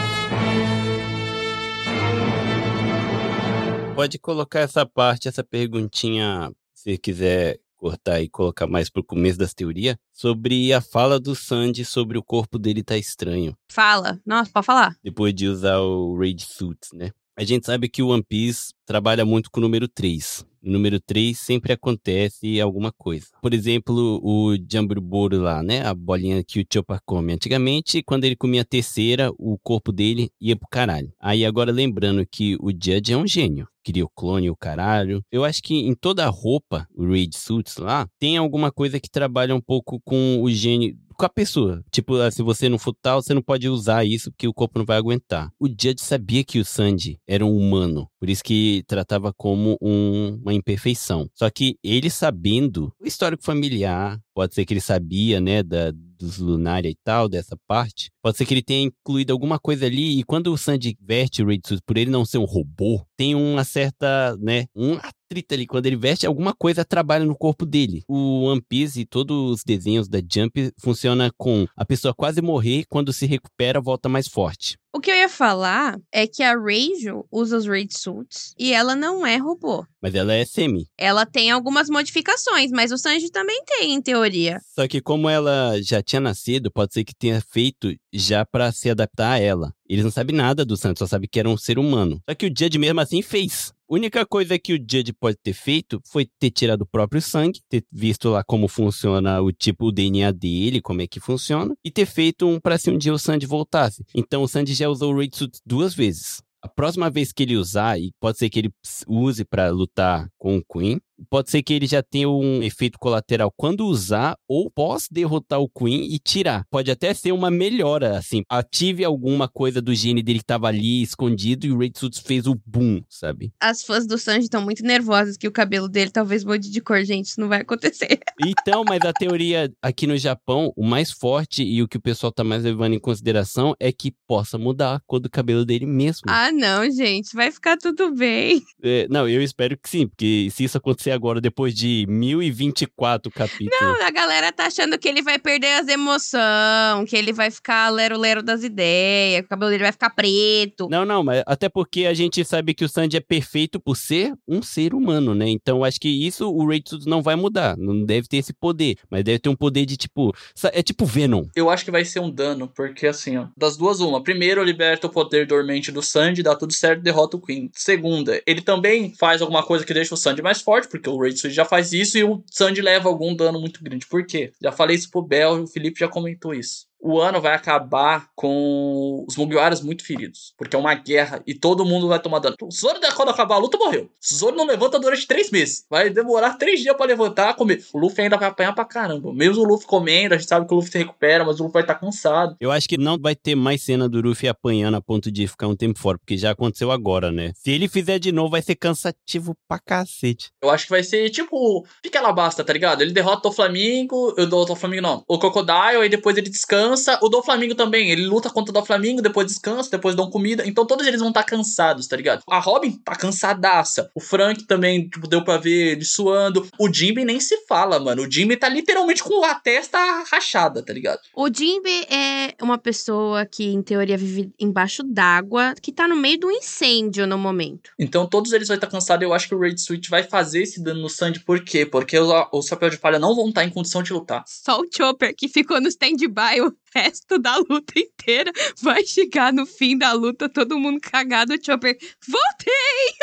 Speaker 3: Pode colocar essa parte, essa perguntinha, se quiser cortar e colocar mais pro começo das teorias, sobre a fala do Sandy sobre o corpo dele tá estranho.
Speaker 1: Fala. Nossa, pode falar.
Speaker 3: Depois de usar o Raid Suit, né? A gente sabe que o One Piece trabalha muito com o número 3. O número 3 sempre acontece alguma coisa. Por exemplo, o Jamburuboro lá, né? A bolinha que o Chopper come. Antigamente, quando ele comia a terceira, o corpo dele ia pro caralho. Aí agora lembrando que o Judge é um gênio. Cria o clone o caralho. Eu acho que em toda a roupa, o Raid Suits lá, tem alguma coisa que trabalha um pouco com o gênio com a pessoa. Tipo, ah, se você não for tal, você não pode usar isso porque o corpo não vai aguentar. O Judge sabia que o Sandy era um humano, por isso que tratava como um, uma imperfeição. Só que ele sabendo o histórico familiar, pode ser que ele sabia, né, da, dos Lunária e tal, dessa parte. Pode ser que ele tenha incluído alguma coisa ali, e quando o Sandy veste o Raid Suit, por ele não ser um robô, tem uma certa, né, um restrita ali. Quando ele veste, alguma coisa trabalha no corpo dele. O One Piece e todos os desenhos da Jump funciona com a pessoa quase morrer, quando se recupera, volta mais forte.
Speaker 1: O que eu ia falar é que a Reijo usa os Raid Suits e ela não é robô.
Speaker 3: Mas ela é semi.
Speaker 1: Ela tem algumas modificações, mas o Sanji também tem, em teoria.
Speaker 3: Só que como ela já tinha nascido, pode ser que tenha feito já pra se adaptar a ela. Eles não sabem nada do Sanji, só sabem que era um ser humano. Só que o Judge mesmo assim fez. A única coisa que o Judge pode ter feito foi ter tirado o próprio sangue, ter visto lá como funciona o tipo, o DNA dele, como é que funciona, e ter feito um pra se um dia o Sanji voltasse. Então o Sanji já usou o Raid Suit duas vezes. A próxima vez que ele usar, e pode ser que ele use pra lutar com o Queen, pode ser que ele já tenha um efeito colateral quando usar ou pós derrotar o Queen e tirar. Pode até ser uma melhora, assim. Ative alguma coisa do gene dele que tava ali escondido e o Red Suits fez o boom, sabe?
Speaker 1: As fãs do Sanji estão muito nervosas que o cabelo dele talvez mude de cor, gente. Isso não vai acontecer.
Speaker 3: Então, mas a teoria aqui no Japão, o mais forte e o que o pessoal tá mais levando em consideração é que possa mudar a cor do cabelo dele mesmo.
Speaker 1: Ah, não, gente. Vai ficar tudo bem.
Speaker 3: É, não, eu espero que sim, porque se isso acontecer agora, depois de 1024 capítulos.
Speaker 1: Não, a galera tá achando que ele vai perder as emoções, que ele vai ficar lero-lero das ideias, que o cabelo dele vai ficar preto.
Speaker 3: Não, não, mas até porque a gente sabe que o Sanji é perfeito por ser um ser humano, né? Então acho que isso o Raid não vai mudar. Não deve ter esse poder, mas deve ter um poder de tipo. É tipo Venom.
Speaker 2: Eu acho que vai ser um dano, porque assim, ó, das duas, uma. Primeiro, liberta o poder dormente do Sanji, dá tudo certo, derrota o Queen. Segunda, ele também faz alguma coisa que deixa o Sanji mais forte, porque o Raid já faz isso e o Sanji leva algum dano muito grande. Por quê? Já falei isso pro Bel, o Felipe já comentou isso o ano vai acabar com os Mugiwaras muito feridos. Porque é uma guerra e todo mundo vai tomar dano. O Zoro, quando acabar a luta, morreu. O Zoro não levanta durante três meses. Vai demorar três dias para levantar, comer. O Luffy ainda vai apanhar pra caramba. Mesmo o Luffy comendo, a gente sabe que o Luffy se recupera, mas o Luffy vai estar tá cansado.
Speaker 3: Eu acho que não vai ter mais cena do Luffy apanhando a ponto de ficar um tempo fora, porque já aconteceu agora, né? Se ele fizer de novo, vai ser cansativo pra cacete.
Speaker 2: Eu acho que vai ser tipo, fica lá basta, tá ligado? Ele derrota o Flamengo, eu dou o Flamengo não, o Crocodile, aí depois ele descansa descansa. O do Flamengo também. Ele luta contra o do Flamengo, depois descansa, depois dão comida. Então todos eles vão estar tá cansados, tá ligado? A Robin tá cansadaça. O Frank também, tipo, deu pra ver ele suando. O Jimmy nem se fala, mano. O Jimmy tá literalmente com a testa rachada, tá ligado?
Speaker 1: O Jimmy é uma pessoa que, em teoria, vive embaixo d'água, que tá no meio do incêndio no momento.
Speaker 2: Então todos eles vão estar cansados. Eu acho que o Raid Switch vai fazer esse dano no Sandy. Por quê? Porque os, os Chapéu de Palha não vão estar em condição de lutar.
Speaker 1: Só o Chopper que ficou no stand-by o resto da luta inteira. Vai chegar no fim da luta, todo mundo cagado, Chopper. Voltei!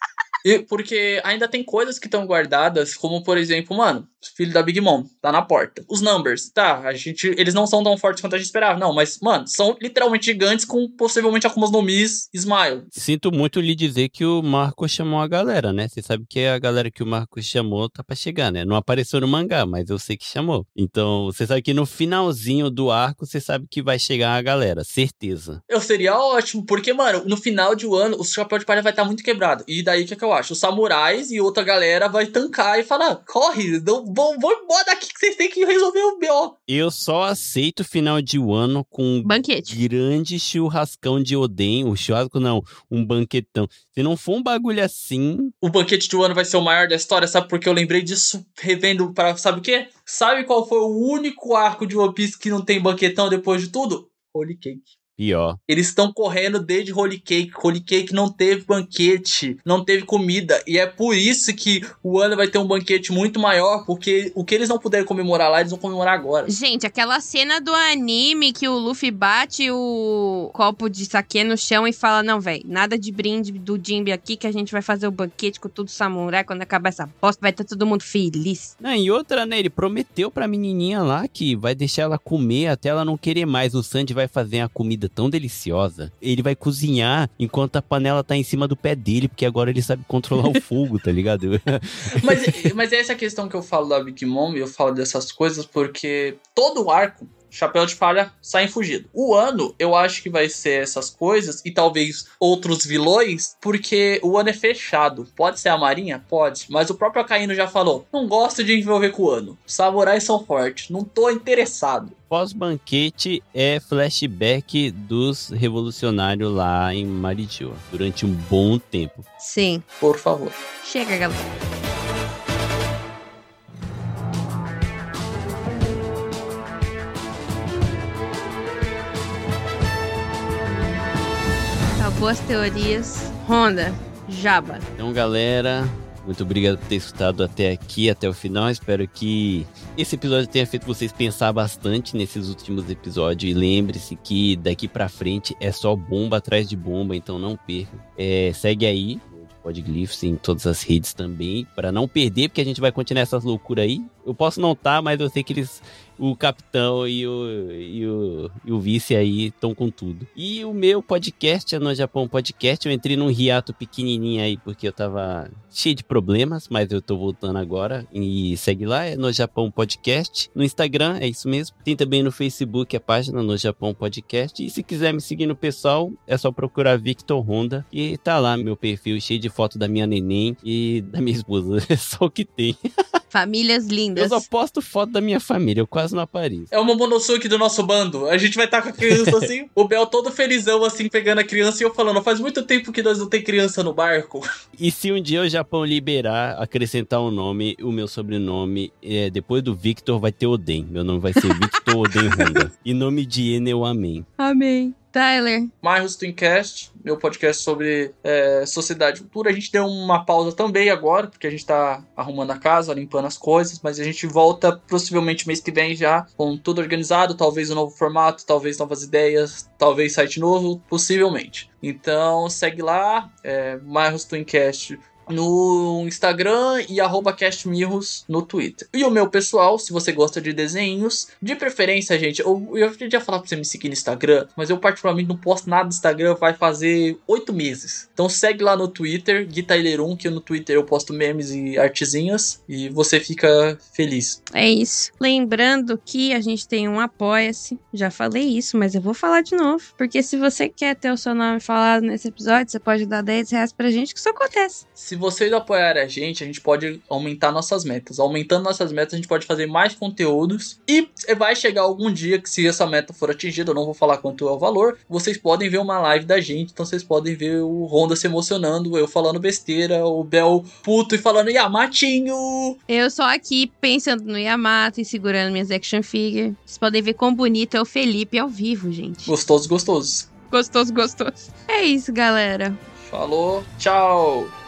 Speaker 2: E porque ainda tem coisas que estão guardadas, como por exemplo, mano, filho da Big Mom, tá na porta. Os numbers, tá, a gente, eles não são tão fortes quanto a gente esperava, não, mas, mano, são literalmente gigantes com possivelmente algumas nomis Smile.
Speaker 3: Sinto muito lhe dizer que o Marco chamou a galera, né? Você sabe que a galera que o Marco chamou tá pra chegar, né? Não apareceu no mangá, mas eu sei que chamou. Então, você sabe que no finalzinho do arco, você sabe que vai chegar a galera, certeza.
Speaker 2: Eu seria ótimo, porque, mano, no final de um ano, o chapéu de palha vai estar tá muito quebrado. E daí, que, é que eu acho? Os samurais e outra galera vai tancar e falar: corre, não, vão, vão embora daqui que vocês têm que resolver o BO.
Speaker 3: Eu só aceito final de ano com
Speaker 1: banquete.
Speaker 3: Um grande churrascão de Oden. O churrasco não, um banquetão. Se não for um bagulho assim.
Speaker 2: O banquete de um ano vai ser o maior da história, sabe? Porque eu lembrei disso revendo para. Sabe o quê? Sabe qual foi o único arco de One Piece que não tem banquetão depois de tudo? Holy Cake.
Speaker 3: Pior.
Speaker 2: Eles estão correndo desde Holy Cake. Holy Cake não teve banquete, não teve comida. E é por isso que o ano vai ter um banquete muito maior, porque o que eles não puderam comemorar lá, eles vão comemorar agora.
Speaker 1: Gente, aquela cena do anime que o Luffy bate o copo de saque no chão e fala: Não, velho, nada de brinde do Jimby aqui, que a gente vai fazer o banquete com tudo samurai. Quando acabar essa bosta, vai estar todo mundo feliz.
Speaker 3: Não, e outra, né? Ele prometeu pra menininha lá que vai deixar ela comer até ela não querer mais. O Sandy vai fazer a comida comida tão deliciosa. Ele vai cozinhar enquanto a panela tá em cima do pé dele, porque agora ele sabe controlar o fogo, tá ligado?
Speaker 2: mas, mas é essa questão que eu falo da Big Mom, eu falo dessas coisas porque todo arco chapéu de palha saem fugido. O ano, eu acho que vai ser essas coisas e talvez outros vilões, porque o ano é fechado. Pode ser a Marinha? Pode. Mas o próprio Akaino já falou: não gosto de envolver com o ano. Samurais são fortes, não tô interessado.
Speaker 3: Pós-banquete é flashback dos revolucionários lá em Maridio, durante um bom tempo.
Speaker 1: Sim.
Speaker 2: Por favor.
Speaker 1: Chega, galera. Acabou as teorias. Honda, Jaba.
Speaker 3: Então, galera, muito obrigado por ter escutado até aqui, até o final. Espero que esse episódio tenha feito vocês pensar bastante nesses últimos episódios. E lembre-se que daqui pra frente é só bomba atrás de bomba, então não perca. É, segue aí, Podglyphs em todas as redes também, para não perder, porque a gente vai continuar essas loucuras aí. Eu posso não estar, tá, mas eu sei que eles o capitão e o, e o, e o vice aí estão com tudo. E o meu podcast é no Japão Podcast. Eu entrei num hiato pequenininho aí porque eu tava cheio de problemas, mas eu tô voltando agora. E segue lá, é no Japão Podcast. No Instagram, é isso mesmo. Tem também no Facebook a página no Japão Podcast. E se quiser me seguir no pessoal, é só procurar Victor Honda. E tá lá meu perfil cheio de foto da minha neném e da minha esposa. É só o que tem.
Speaker 1: Famílias lindas.
Speaker 3: Eu só posto foto da minha família, eu quase não apareço.
Speaker 2: É o Momonosuke do nosso bando. A gente vai estar tá com a criança assim, o Bel todo felizão assim, pegando a criança e eu falando, faz muito tempo que nós não tem criança no barco.
Speaker 3: E se um dia o Japão liberar, acrescentar um nome, o meu sobrenome, é, depois do Victor vai ter Oden. Meu nome vai ser Victor Oden Honda. E nome de Enel, amém.
Speaker 1: Amém. Tyler.
Speaker 2: Marros Twincast, meu podcast sobre é, sociedade cultura. A gente deu uma pausa também agora, porque a gente tá arrumando a casa, limpando as coisas, mas a gente volta possivelmente mês que vem já com tudo organizado, talvez um novo formato, talvez novas ideias, talvez site novo, possivelmente. Então segue lá, é, Marros Twincast no Instagram e arroba castmirros no Twitter. E o meu pessoal, se você gosta de desenhos, de preferência, gente, eu, eu ia falar pra você me seguir no Instagram, mas eu particularmente não posto nada no Instagram, vai fazer oito meses. Então segue lá no Twitter, Guitailerum, que no Twitter eu posto memes e artezinhas, e você fica feliz.
Speaker 1: É isso. Lembrando que a gente tem um Apoia-se, já falei isso, mas eu vou falar de novo, porque se você quer ter o seu nome falado nesse episódio, você pode dar 10 reais pra gente, que isso acontece.
Speaker 2: Se se vocês apoiarem a gente, a gente pode aumentar nossas metas. Aumentando nossas metas, a gente pode fazer mais conteúdos. E vai chegar algum dia que, se essa meta for atingida, eu não vou falar quanto é o valor, vocês podem ver uma live da gente. Então vocês podem ver o Honda se emocionando, eu falando besteira, o Bel puto e falando Yamatinho.
Speaker 1: Eu só aqui pensando no Yamato e segurando minhas action figures. Vocês podem ver quão bonito é o Felipe ao vivo, gente.
Speaker 2: Gostoso, gostoso.
Speaker 1: Gostoso, gostoso. É isso, galera.
Speaker 2: Falou, tchau.